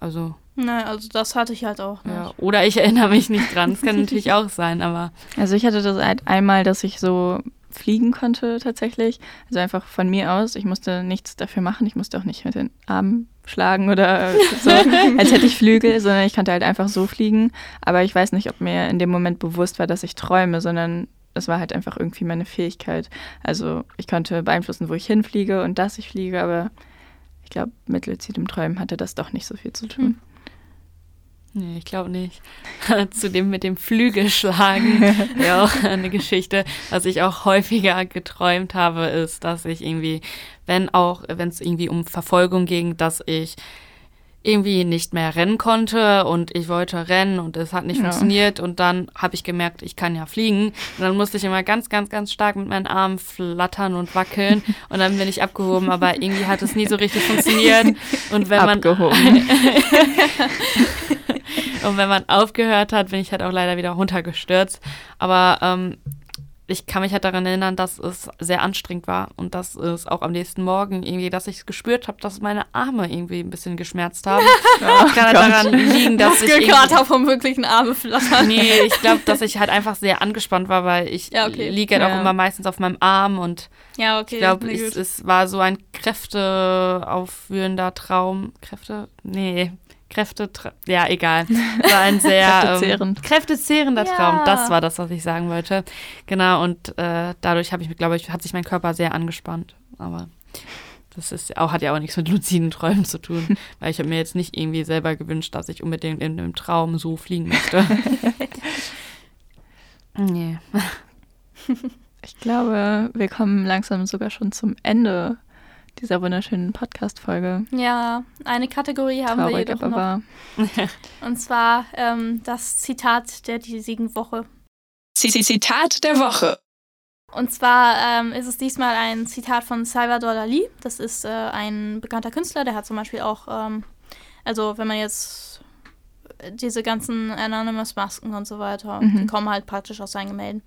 Also, ne, also das hatte ich halt auch. Nicht. ja. Oder ich erinnere mich nicht dran. Das kann natürlich [LAUGHS] auch sein, aber Also ich hatte das halt einmal, dass ich so fliegen konnte tatsächlich. Also einfach von mir aus. Ich musste nichts dafür machen. Ich musste auch nicht mit den Armen schlagen oder [LAUGHS] so, als hätte ich Flügel, sondern ich konnte halt einfach so fliegen. Aber ich weiß nicht, ob mir in dem Moment bewusst war, dass ich träume, sondern es war halt einfach irgendwie meine Fähigkeit. Also ich konnte beeinflussen, wo ich hinfliege und dass ich fliege, aber ich glaube, mit luzidem Träumen hatte das doch nicht so viel zu tun. Nee, ich glaube nicht. [LAUGHS] Zu dem mit dem Flügelschlagen, [LAUGHS] ja auch eine Geschichte, was ich auch häufiger geträumt habe, ist, dass ich irgendwie, wenn auch, wenn es irgendwie um Verfolgung ging, dass ich irgendwie nicht mehr rennen konnte und ich wollte rennen und es hat nicht Ja. funktioniert und dann habe ich gemerkt, ich kann ja fliegen und dann musste ich immer ganz, ganz, ganz stark mit meinen Armen flattern und wackeln [LAUGHS] und dann bin ich abgehoben, aber irgendwie hat es nie so richtig funktioniert und wenn man Abgehoben. [LAUGHS] und wenn man aufgehört hat, bin ich halt auch leider wieder runtergestürzt. Aber ähm, ich kann mich halt daran erinnern, dass es sehr anstrengend war und dass es auch am nächsten Morgen irgendwie, dass ich gespürt habe, dass meine Arme irgendwie ein bisschen geschmerzt haben. [LAUGHS] Oh kann halt daran liegen, dass ich irgendwie- Muskelkater vom wirklichen Arme flattern. Nee, ich glaube, dass ich halt einfach sehr angespannt war, weil ich Ja, okay. liege halt auch Ja. immer meistens auf meinem Arm und Ja, okay. ich glaube, es, es war so ein kräfteaufführender Traum. Kräfte? Nee. Kräfte, ja, egal. War ein sehr [LAUGHS] Kräftezehrend. Ähm, kräftezehrender Ja. Traum. Das war das, was ich sagen wollte. Genau, und äh, dadurch habe ich, glaube ich, hat sich mein Körper sehr angespannt. Aber das ist auch, hat ja auch nichts mit luziden Träumen zu tun, [LAUGHS] weil ich habe mir jetzt nicht irgendwie selber gewünscht, dass ich unbedingt in einem Traum so fliegen möchte. [LAUGHS] nee. Ich glaube, wir kommen langsam sogar schon zum Ende dieser wunderschönen Podcast-Folge. ja, eine Kategorie haben wir Traurig, jedoch aber noch. wahr. [LAUGHS] Und zwar ähm, das Zitat der diesigen Woche. Zitat der Woche. Und zwar ähm, ist es diesmal ein Zitat von Salvador Dali. Das ist äh, ein bekannter Künstler, der hat zum Beispiel auch, ähm, also wenn man jetzt diese ganzen Anonymous-Masken und so weiter, Mhm. die kommen halt praktisch aus seinen Gemälden.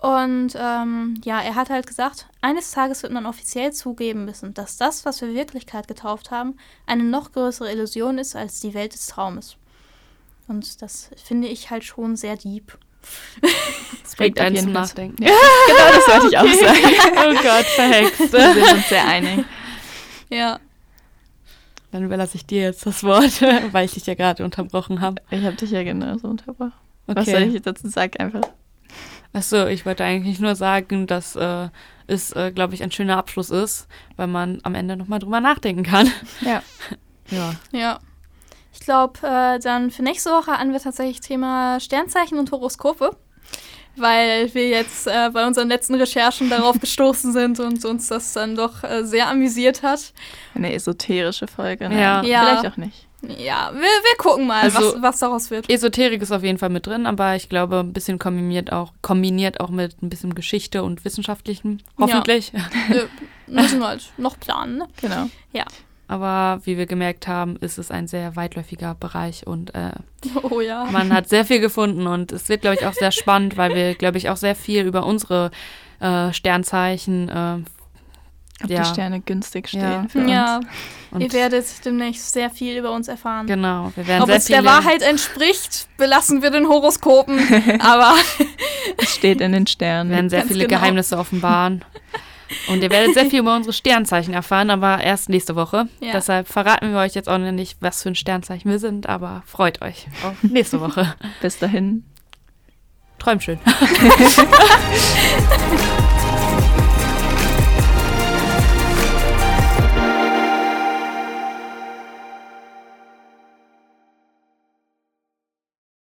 Und ähm, ja, er hat halt gesagt, eines Tages wird man offiziell zugeben müssen, dass das, was wir Wirklichkeit getauft haben, eine noch größere Illusion ist als die Welt des Traumes. Und das finde ich halt schon sehr deep. [LAUGHS] Das bringt einen zum Nachdenken. Ja, genau, das wollte ich auch sagen. [LAUGHS] oh Gott, verhext. Wir sind uns sehr [LAUGHS] einig. Ja. Dann überlasse ich dir jetzt das Wort, weil ich dich ja gerade unterbrochen habe. Ich habe dich ja genauso unterbrochen. Okay. Was soll ich dazu sagen? Einfach. Achso, ich wollte eigentlich nur sagen, dass äh, es, äh, glaube ich, ein schöner Abschluss ist, weil man am Ende nochmal drüber nachdenken kann. [LAUGHS] Ja. Ja. Ja. Ich glaube, äh, dann für nächste Woche an wir tatsächlich Thema Sternzeichen und Horoskope. Weil wir jetzt äh, bei unseren letzten Recherchen darauf [LAUGHS] gestoßen sind und uns das dann doch äh, sehr amüsiert hat. Eine esoterische Folge. Nein, Ja. Ja. Vielleicht auch nicht. Ja, wir, wir gucken mal, Also- was, was daraus wird. Esoterik ist auf jeden Fall mit drin, aber ich glaube, ein bisschen kombiniert auch, kombiniert auch mit ein bisschen Geschichte und Wissenschaftlichen. Hoffentlich. wir müssen halt noch planen. Ne? Genau. Aber wie wir gemerkt haben, ist es ein sehr weitläufiger Bereich und äh, [LAUGHS] Oh ja. man hat sehr viel gefunden und es wird, glaube ich, auch sehr spannend, weil wir, glaube ich, auch sehr viel über unsere äh, Sternzeichen äh, Ob Ja. die Sterne günstig stehen Ja. für uns. Ja, und ihr werdet demnächst sehr viel über uns erfahren. genau, wir werden Ob sehr es der Wahrheit entspricht, belassen wir den Horoskopen. [LAUGHS] Aber Es steht in den wir werden Sternen. sehr Ganz viele genau. Geheimnisse offenbaren. Und ihr werdet sehr viel über unsere Sternzeichen erfahren, aber erst nächste Woche. Ja. Deshalb verraten wir euch jetzt auch noch nicht, was für ein Sternzeichen wir sind, aber freut euch auf nächste Woche. Bis dahin. Träumt schön. [LAUGHS]